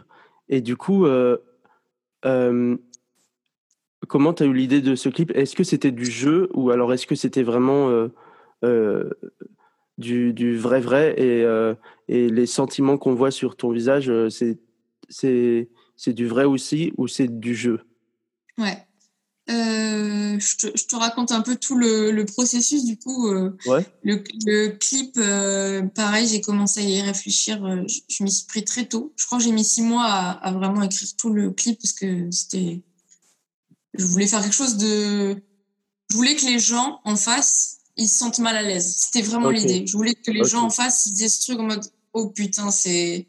Et du coup, euh, euh, comment tu as eu l'idée de ce clip? Est-ce que c'était du jeu ou alors est-ce que c'était vraiment du, du, vrai vrai? Et, euh, et les sentiments qu'on voit sur ton visage, euh, c'est du vrai aussi ou c'est du jeu? Ouais. Euh, je, te, je, te, raconte un peu tout le, le processus du coup. Euh, ouais. le, le, clip, euh, pareil, j'ai commencé à y réfléchir. je, je m'y suis pris très tôt. Je crois que j'ai mis six mois à, à, vraiment écrire tout le clip parce que c'était. Je voulais faire quelque chose de. Je voulais que les gens en face ils se sentent mal à l'aise. C'était vraiment okay. l'idée. Je voulais que les okay. gens en face ils disent ce truc en mode oh putain c'est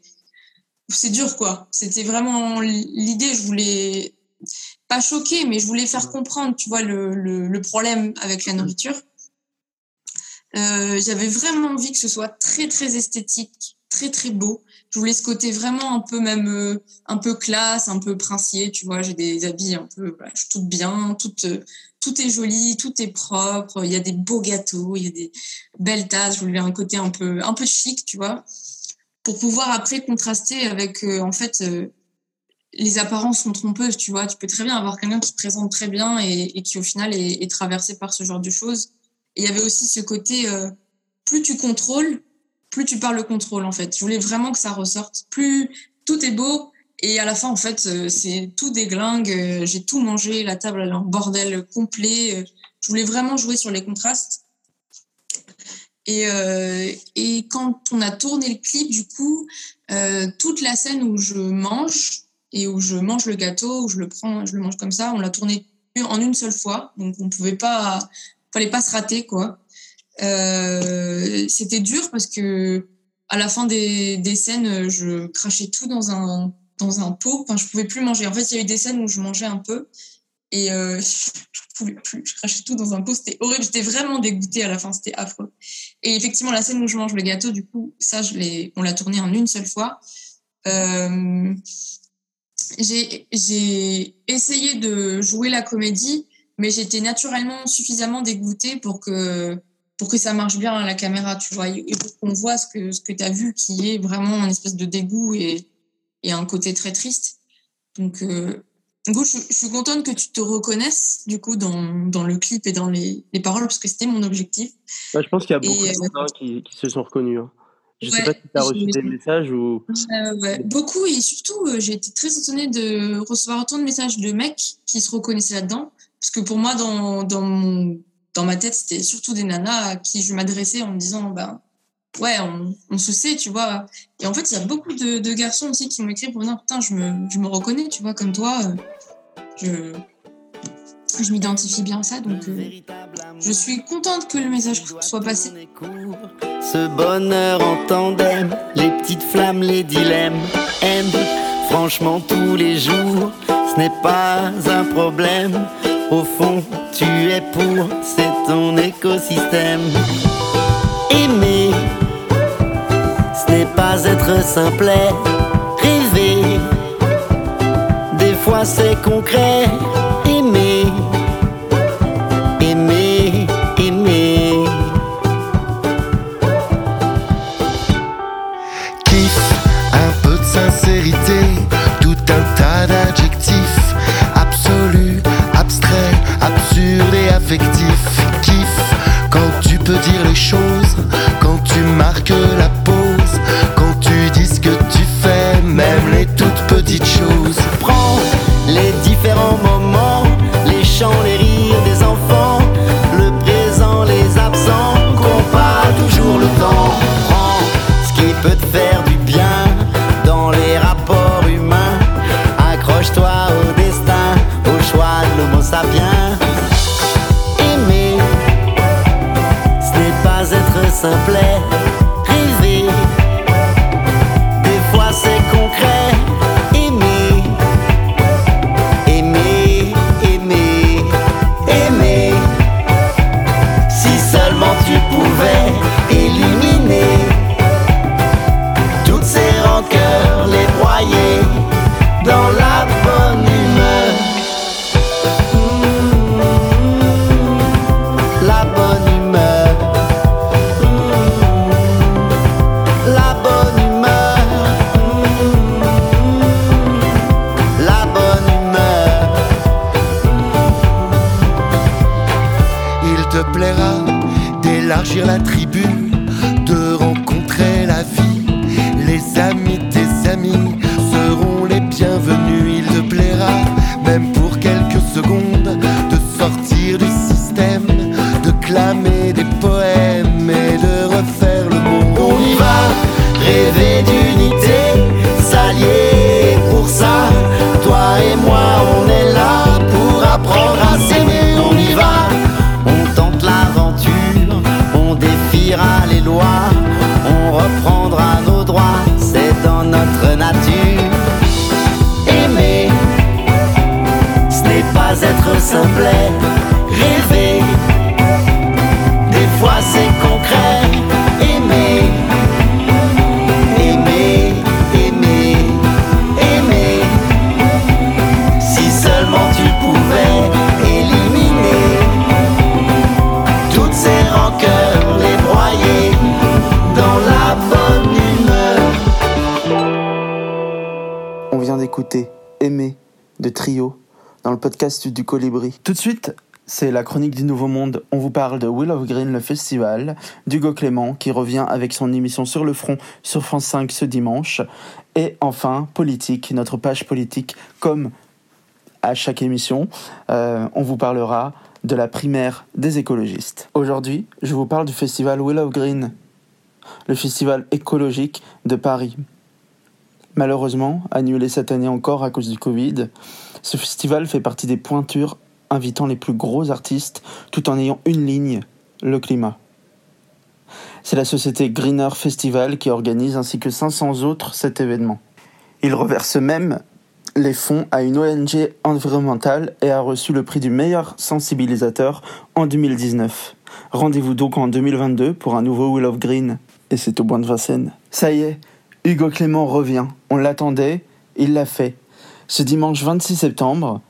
c'est dur quoi. C'était vraiment l'idée. Je voulais pas choquer, mais je voulais faire comprendre, tu vois, le, le, le problème avec la nourriture. Euh, J'avais vraiment envie que ce soit très très esthétique, très très beau. Je voulais ce côté vraiment un peu même euh, un peu classe, un peu princier, tu vois. J'ai des habits un peu, voilà, je suis toute bien, toute tout est joli, tout est propre, il y a des beaux gâteaux, il y a des belles tasses, je voulais un côté un peu, un peu chic, tu vois, pour pouvoir après contraster avec, euh, en fait, euh, les apparences sont trompeuses, tu vois. Tu peux très bien avoir quelqu'un qui présente très bien et, qui au final est, traversé par ce genre de choses. Et il y avait aussi ce côté, euh, plus tu contrôles, plus tu parles le contrôle en fait. Je voulais vraiment que ça ressorte. Plus tout est beau et à la fin en fait euh, c'est tout déglingue. Euh, j'ai tout mangé, la table elle est en bordel complet. Je voulais vraiment jouer sur les contrastes. Et quand on a tourné le clip, du coup, toute la scène où je mange, et où je mange le gâteau, où je le prends, je le mange comme ça. On l'a tourné en une seule fois, donc on pouvait pas, fallait pas se rater quoi. Euh, c'était dur parce que à la fin des, des, scènes, je crachais tout dans un dans un pot. Enfin, je pouvais plus manger. En fait, il y a eu des scènes où je mangeais un peu et euh, je pouvais plus. Je crachais tout dans un pot. C'était horrible. J'étais vraiment dégoûtée à la fin. C'était affreux. Et effectivement, la scène où je mange le gâteau, du coup, ça, on l'a tourné en une seule fois. Euh, j'ai essayé de jouer la comédie, mais j'étais naturellement suffisamment dégoûtée pour que, pour que ça marche bien à la caméra, tu vois, et pour qu'on voit ce que, ce que tu as vu qui est vraiment une espèce de dégoût et, et un côté très triste. Donc, euh, je, suis contente que tu te reconnaisses du coup dans, dans le clip et dans les, les paroles parce que c'était mon objectif. je pense qu'il y a beaucoup de gens qui, qui, se sont reconnus. Hein. Je ne sais pas si tu as reçu des messages ou. Beaucoup et surtout, euh, j'ai été très étonnée de recevoir autant de messages de mecs qui se reconnaissaient là-dedans. Parce que pour moi, dans, dans, mon, dans ma tête, c'était surtout des nanas à qui je m'adressais en me disant ben, Ouais, on, on, se sait, tu vois. Et en fait, il y a beaucoup de, de, garçons aussi qui m'ont écrit pour dire Putain, je me, je me reconnais, tu vois, comme toi. Euh, je, je m'identifie bien à ça, donc euh, je suis contente que le message soit passé. Ce bonheur en tandem, les petites flammes, les dilemmes, aime franchement tous les jours, ce n'est pas un problème. Au fond, tu es pour, c'est ton écosystème. Aimer, ce n'est pas être simplet, rêver, des fois c'est concret marque la pause quand tu dis ce que tu fais, même les toutes petites choses. Prends les différents moments, les chants, les rires des enfants, le présent, les absents, qu'on pas toujours le temps. Prends ce qui peut te faire du bien dans les rapports humains. Accroche-toi au destin, au choix de l'homo sapiens. simplet Don't déclamer des poèmes et de refaire le monde. On y va, rêver d'unité, s'allier pour ça. Toi et moi, on est là pour apprendre à s'aimer. On y va, on tente l'aventure, on défiera les lois, on reprendra nos droits, c'est dans notre nature. Aimer, ce n'est pas être simple. Du Colibri. Tout de suite, c'est la chronique du Nouveau Monde. On vous parle de Will of Green, le festival, d'Hugo Clément qui revient avec son émission Sur le front sur France 5 ce dimanche. Et enfin, politique, notre page politique, comme à chaque émission, euh, on vous parlera de la primaire des écologistes. Aujourd'hui, je vous parle du festival Will of Green, le festival écologique de Paris. Malheureusement, annulé cette année encore à cause du Covid, ce festival fait partie des pointures invitant les plus gros artistes tout en ayant une ligne, le climat. C'est la société Greener Festival qui organise ainsi que 500 autres cet événement. Il reverse même les fonds à une ONG environnementale et a reçu le prix du meilleur sensibilisateur en 2019. Rendez-vous donc en 2022 pour un nouveau Will of Green. Et c'est au Bois de Vincennes. Ça y est, Hugo Clément revient. On l'attendait, il l'a fait. Ce dimanche 26 septembre,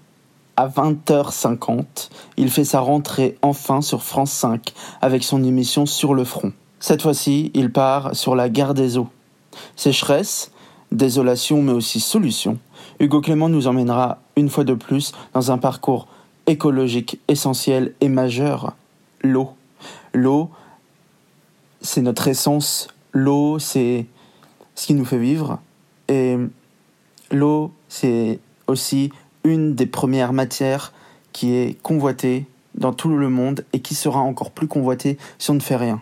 à 20h50, il fait sa rentrée enfin sur France 5 avec son émission Sur le front. Cette fois-ci, il part sur la guerre des eaux. Sécheresse, désolation mais aussi solution. Hugo Clément nous emmènera une fois de plus dans un parcours écologique essentiel et majeur, l'eau. L'eau, c'est notre essence, l'eau, c'est ce qui nous fait vivre. Et l'eau, c'est aussi une des premières matières qui est convoitée dans tout le monde et qui sera encore plus convoitée si on ne fait rien.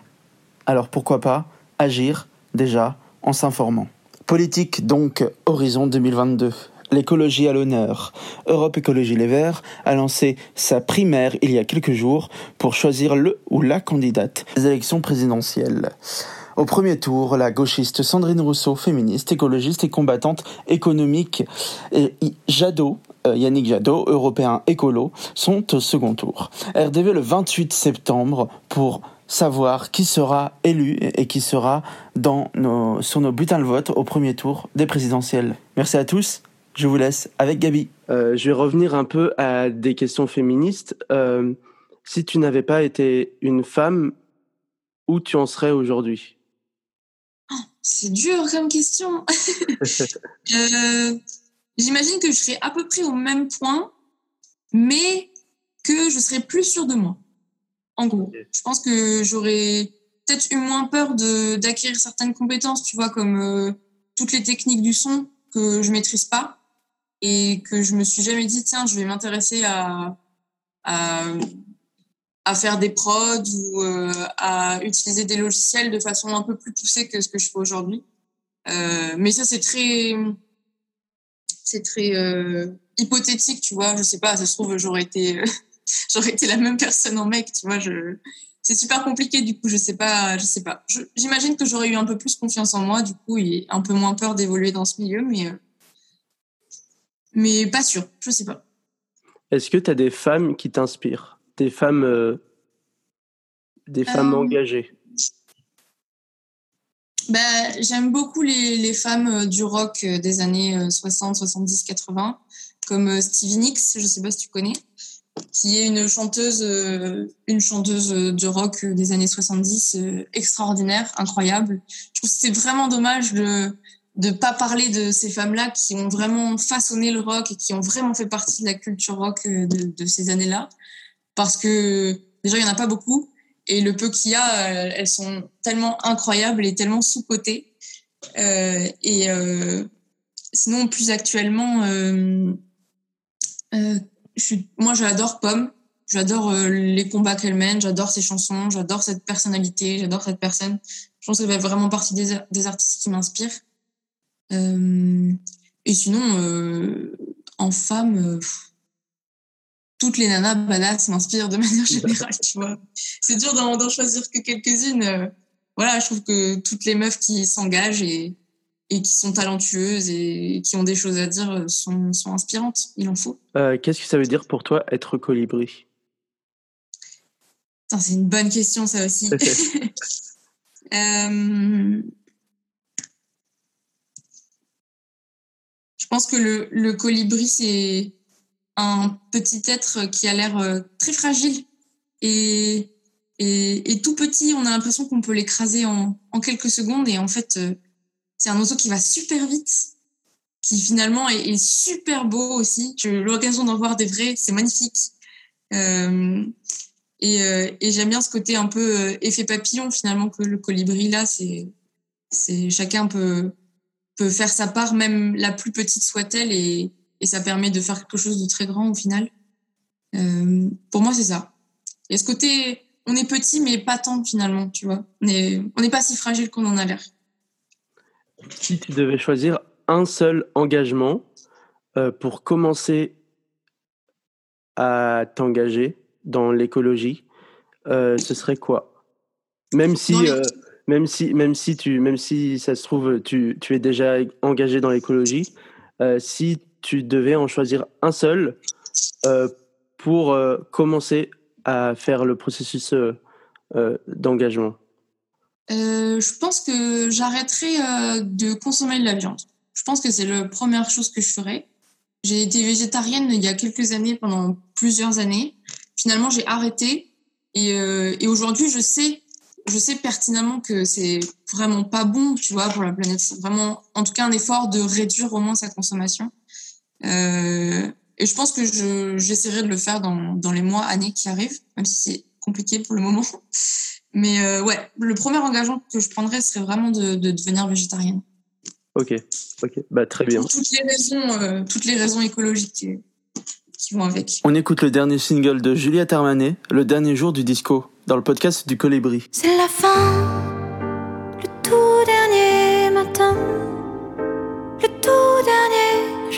Alors pourquoi pas agir déjà en s'informant. Politique donc, Horizon 2022. L'écologie à l'honneur. Europe Écologie Les Verts a lancé sa primaire il y a quelques jours pour choisir le ou la candidate des élections présidentielles. Au premier tour, la gauchiste Sandrine Rousseau, féministe, écologiste et combattante économique, et Jadot, euh, Yannick Jadot, européen écolo, sont au second tour. RDV le 28 septembre pour savoir qui sera élu et qui sera dans nos, sur nos bulletins de vote au premier tour des présidentielles. Merci à tous. Je vous laisse avec Gabi. Euh, je vais revenir un peu à des questions féministes. Euh, si tu n'avais pas été une femme, où tu en serais aujourd'hui? C'est dur comme question. euh, J'imagine que je serais à peu près au même point, mais que je serais plus sûre de moi en gros. Je pense que j'aurais peut-être eu moins peur d'acquérir certaines compétences, tu vois, comme euh, toutes les techniques du son que je maîtrise pas et que je me suis jamais dit, tiens, je vais m'intéresser à, à, à, faire des prods ou euh, à utiliser des logiciels de façon un peu plus poussée que ce que je fais aujourd'hui. Euh, mais ça, c'est très, c'est très euh, hypothétique, tu vois. Je sais pas, ça se trouve, j'aurais été j'aurais été la même personne en mec, tu vois. Je... C'est super compliqué, du coup, je sais pas. Je sais pas. J'imagine que j'aurais eu un peu plus confiance en moi, du coup, et un peu moins peur d'évoluer dans ce milieu, mais, mais pas sûr, je sais pas. Est-ce que tu as des femmes qui t'inspirent? Des femmes, euh, des femmes euh, engagées bah, J'aime beaucoup les, les, femmes du rock des années 60, 70, 80, comme Stevie Nicks, je sais pas si tu connais qui est une chanteuse, euh, une chanteuse de rock des années 70 euh, extraordinaire, incroyable. Je trouve que c'est vraiment dommage de ne pas parler de ces femmes-là qui ont vraiment façonné le rock et qui ont vraiment fait partie de la culture rock euh, de, de ces années-là. Parce que déjà, il n'y en a pas beaucoup. Et le peu qu'il y a, elles sont tellement incroyables et tellement sous-cotées. Euh, et euh, sinon, plus actuellement, euh, moi, j'adore Pomme. J'adore euh, les combats qu'elle mène, j'adore ses chansons, j'adore cette personnalité, j'adore cette personne. Je pense qu'elle fait vraiment partie des, des artistes qui m'inspirent. Euh, et sinon, euh, en femme, euh, toutes les nanas badass m'inspirent de manière générale, tu vois. C'est dur d'en choisir que quelques-unes. Euh, voilà, je trouve que toutes les meufs qui s'engagent et, et qui sont talentueuses et qui ont des choses à dire euh, sont, sont inspirantes. Il en faut. Euh, Qu'est-ce que ça veut dire pour toi être colibri? C'est une bonne question, ça aussi. euh... Je pense que le, le colibri, c'est un petit être qui a l'air euh, très fragile et, et, tout petit. On a l'impression qu'on peut l'écraser en, en, quelques secondes et en fait, euh, c'est un oiseau qui va super vite qui finalement est, super beau aussi. J'ai l'occasion d'en voir des vrais, c'est magnifique. Euh, et, et j'aime bien ce côté un peu effet papillon finalement que le colibri là, c'est c'est chacun peut peut faire sa part, même la plus petite soit-elle, et, et ça permet de faire quelque chose de très grand au final. Euh, pour moi, c'est ça. Et ce côté, on est petit, mais pas tant finalement, tu vois. On n'est on est pas si fragile qu'on en a l'air. Si tu devais choisir un seul engagement euh, pour commencer à t'engager dans l'écologie, euh, ce serait quoi? Même si, même si, même si tu, même si ça se trouve, tu, tu es déjà engagé dans l'écologie, si tu devais en choisir un seul pour commencer à faire le processus d'engagement Je pense que j'arrêterai de consommer de la viande. Je pense que c'est la première chose que je ferais. J'ai été végétarienne il y a quelques années, pendant plusieurs années. Finalement, j'ai arrêté. Et, euh, et aujourd'hui, je sais, je sais pertinemment que c'est vraiment pas bon, tu vois, pour la planète. C'est vraiment, en tout cas, un effort de réduire au moins sa consommation. Euh, et je pense que j'essaierai de le faire dans, dans les mois, années qui arrivent, même si c'est compliqué pour le moment. Mais euh, ouais, le premier engagement que je prendrais serait vraiment de, de devenir végétarienne. Ok, ok, bah, très bien. Pour toutes les raisons, euh, toutes les raisons écologiques qui vont avec. On écoute le dernier single de Juliette Armanet, Le dernier jour du disco, dans le podcast du Colibri. C'est la fin,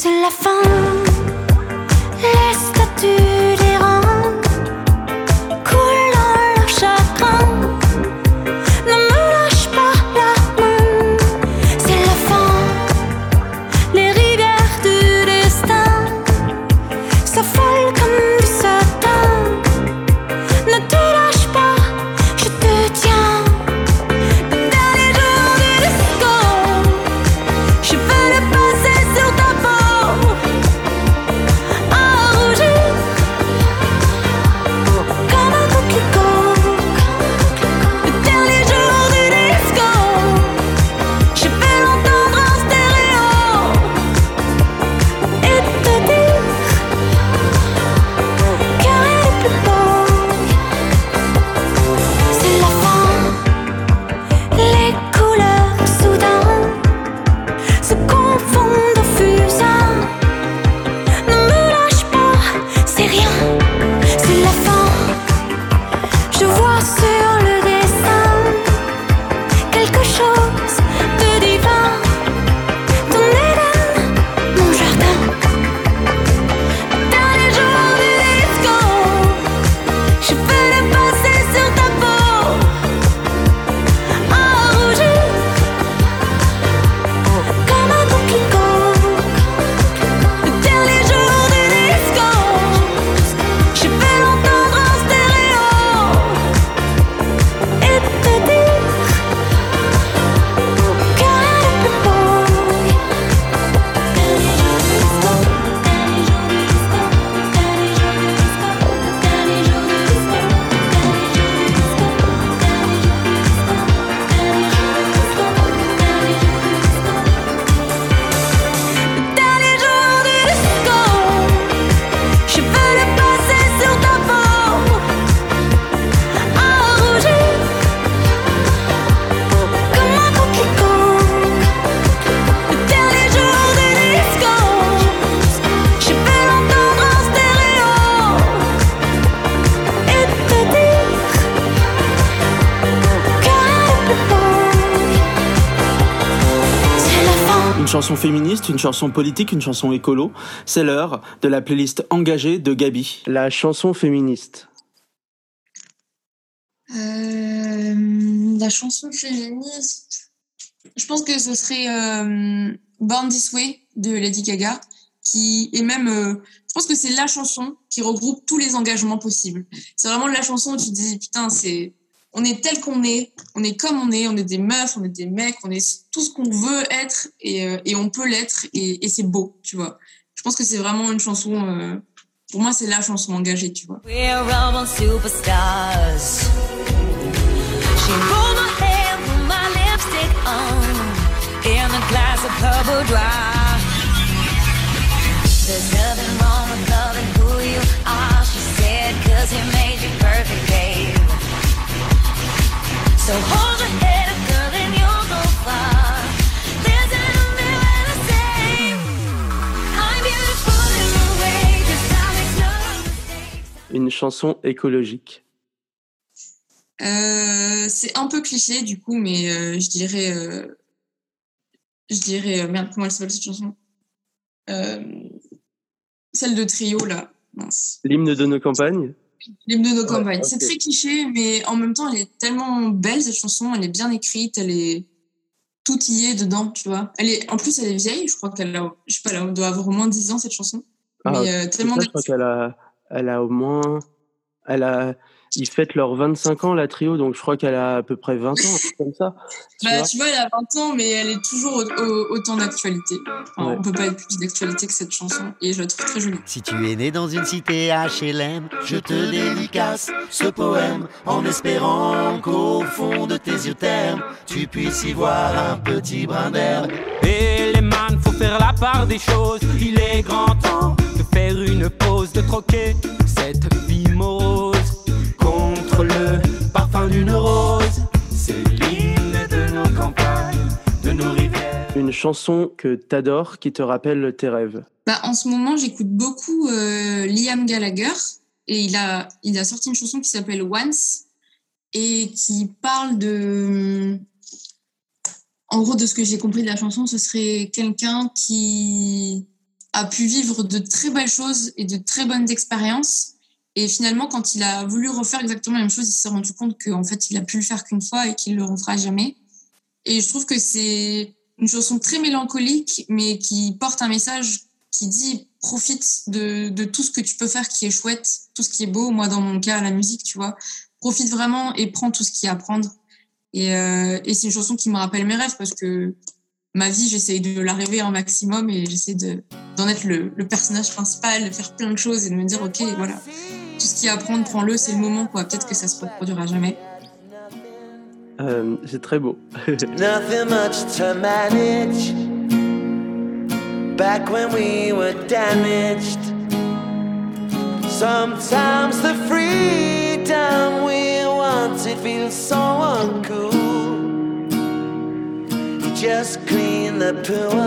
Puse la fa une chanson politique, une chanson écolo. C'est l'heure de la playlist engagée de Gabi. La chanson féministe. Euh, la chanson féministe, je pense que ce serait euh, Born This Way de Lady Gaga, qui est même, euh, je pense que c'est la chanson qui regroupe tous les engagements possibles. C'est vraiment la chanson où tu te dis, putain, c'est, on est tel qu'on est, on est comme on est, on est des meufs, on est des mecs, on est tout ce qu'on veut être et, euh, et on peut l'être et, et c'est beau, tu vois. Je pense que c'est vraiment une chanson, euh, pour moi, c'est la chanson engagée, tu vois. We're all superstars. She rolled my hair, put my lipstick on, in a glass of purple dry. There's nothing wrong with loving who you are, she said, cause he made Une chanson écologique. Euh, c'est un peu cliché du coup, mais euh, je dirais, euh, je dirais, merde, comment elle s'appelle cette chanson? Celle de Trio là. L'hymne de nos campagnes? L'hymne de nos Ouais, campagnes. C'est très cliché, mais en même temps, elle est tellement belle cette chanson. Elle est bien écrite, elle est tout y est dedans, tu vois. Elle est, en plus, elle est vieille. Je crois qu'elle a, je sais pas, elle doit avoir au moins 10 ans cette chanson. Ah, mais euh, tellement ça, je crois qu'elle a, elle a au moins. Elle a, ils fêtent leurs 25 ans, la trio, donc je crois qu'elle a à peu près 20 ans, un truc comme ça. Tu Bah, vois tu vois, elle a 20 ans, mais elle est toujours au- au- autant d'actualité. Enfin, Ouais. On peut pas être plus d'actualité que cette chanson, et je la trouve très jolie. Si tu es né dans une cité HLM, je te dédicace ce poème en espérant qu'au fond de tes yeux termes, tu puisses y voir un petit brin d'herbe. Et les man, faut faire la part des choses. Il est grand temps de faire une pause, de troquer cette vie morose contre le parfum d'une rose. C'est l'hymne de nos campagnes, de nos rivières. Une chanson que t'adores, qui te rappelle tes rêves. Bah, en ce moment, j'écoute beaucoup euh, Liam Gallagher, et il a, il a sorti une chanson qui s'appelle Once, et qui parle de. En gros, de ce que j'ai compris de la chanson, ce serait quelqu'un qui a pu vivre de très belles choses et de très bonnes expériences. Et finalement, quand il a voulu refaire exactement la même chose, il s'est rendu compte qu'en fait, il a pu le faire qu'une fois et qu'il le refera jamais. Et je trouve que c'est une chanson très mélancolique, mais qui porte un message qui dit profite de, tout ce que tu peux faire qui est chouette, tout ce qui est beau. Moi, dans mon cas, la musique, tu vois, profite vraiment et prends tout ce qu'il y a à prendre. Et, euh, c'est une chanson qui me rappelle mes rêves parce que ma vie, j'essaye de la rêver un maximum et j'essaie de- d'en être le personnage principal, de faire plein de choses et de me dire, OK, voilà, tout ce qu'il y a à prendre, prends-le, c'est le moment, quoi. Peut-être que ça se reproduira jamais. Euh, c'est très beau. Nothing much to manage. Back when we were damaged. Sometimes the freedom we wanted feels so uncool. You just clean the pool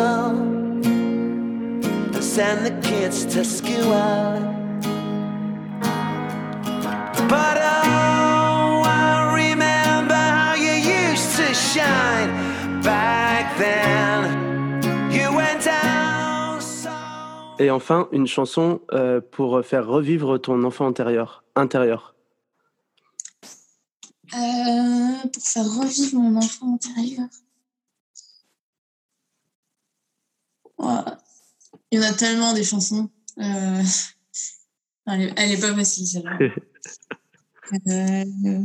and send the kids to school. But oh, I remember how you used to shine back then. You went down so. Et enfin, une chanson euh, pour faire revivre ton enfant intérieur. intérieur. Euh, pour faire revivre mon enfant intérieur. Il y en a tellement des chansons. Euh, Elle, est, elle est pas facile celle-là. Euh,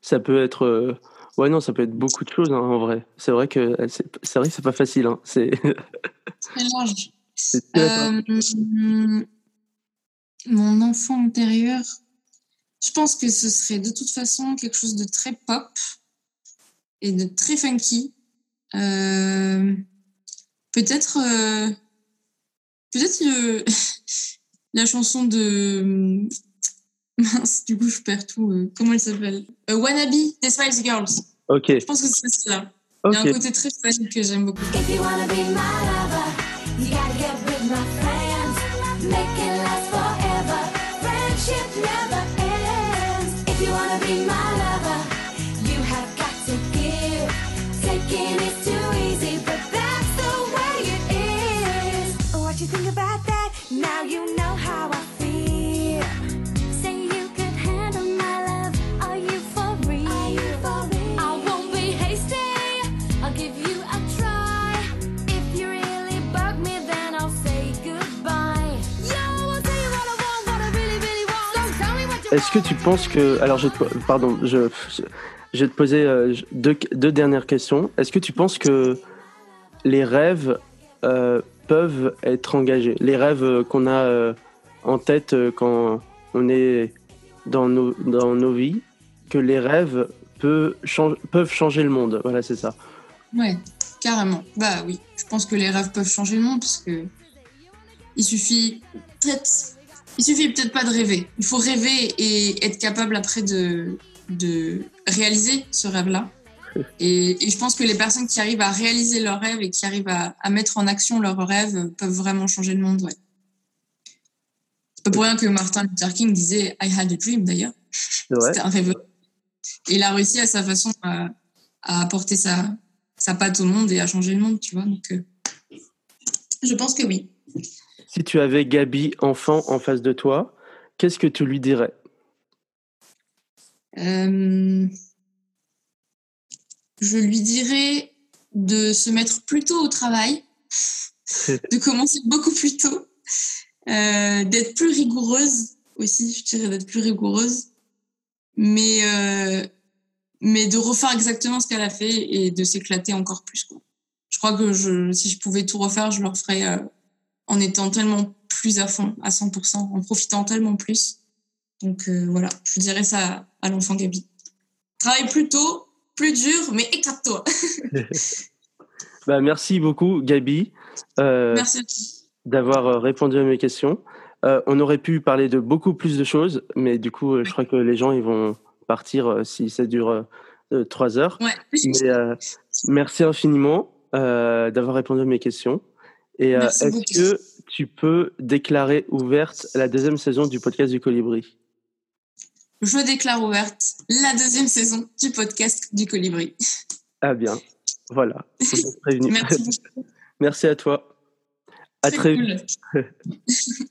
Ça peut être. euh, Ouais, non, ça peut être beaucoup de choses hein, en vrai. C'est vrai que euh, c'est c'est vrai que c'est pas facile. Hein. C'est très large. Euh, mon enfant intérieur, je pense que ce serait de toute façon quelque chose de très pop et de très funky. Euh, peut-être, euh, peut-être la chanson de mince, du coup je perds tout. euh, comment elle s'appelle? Euh, Wannabe des Spice Girls. Ok, Je pense que c'est celle-là. Il y a un côté très fun que j'aime beaucoup. Est-ce que tu penses que. Alors, je, te- pardon, je, je vais te poser euh, deux, deux dernières questions. Est-ce que tu penses que les rêves euh, peuvent être engagés? Les rêves euh, qu'on a en tête quand on est dans nos, dans nos vies, que les rêves chan- peuvent changer le monde? Voilà, c'est ça. Ouais, carrément. Bah oui, je pense que les rêves peuvent changer le monde parce que il suffit il suffit peut-être pas de rêver. Il faut rêver et être capable après de, de réaliser ce rêve-là. Et, et je pense que les personnes qui arrivent à réaliser leurs rêves et qui arrivent à, à mettre en action leurs rêves peuvent vraiment changer le monde. Ouais. C'est pas pour rien que Martin Luther King disait I had a dream d'ailleurs. C'était un rêve. Et il a réussi à sa façon à, à apporter sa, sa patte au monde et à changer le monde, tu vois. Donc, euh, je pense que oui. Si tu avais Gabi enfant en face de toi, qu'est-ce que tu lui dirais? Euh, je lui dirais de se mettre plus tôt au travail, de commencer beaucoup plus tôt, euh, d'être plus rigoureuse aussi, je dirais d'être plus rigoureuse, mais, euh, mais de refaire exactement ce qu'elle a fait et de s'éclater encore plus. Quoi. Je crois que je, si je pouvais tout refaire, je le referais en étant tellement plus à fond, à 100%, en profitant tellement plus. Donc euh, voilà, je dirais ça à l'enfant Gabi. Travaille plus tôt, plus dur, mais éclate-toi. bah, Merci beaucoup, Gabi, euh, Merci. d'avoir euh, répondu à mes questions. Euh, on aurait pu parler de beaucoup plus de choses, mais du coup, je crois que les gens ils vont partir si ça dure trois heures. Ouais. Mais merci infiniment d'avoir répondu à mes questions. Et euh, est-ce que tu peux déclarer ouverte la deuxième saison du podcast du Colibri? Je déclare ouverte la deuxième saison du podcast du Colibri. Ah bien, voilà. Merci à toi. À très cool. vite.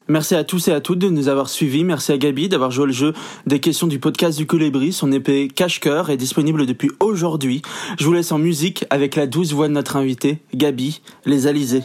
Merci à tous et à toutes de nous avoir suivis. Merci à Gabi d'avoir joué le jeu des questions du podcast du Colibri. Son épée cache-cœur est disponible depuis aujourd'hui. Je vous laisse en musique avec la douce voix de notre invité, Gabi, les Alizés.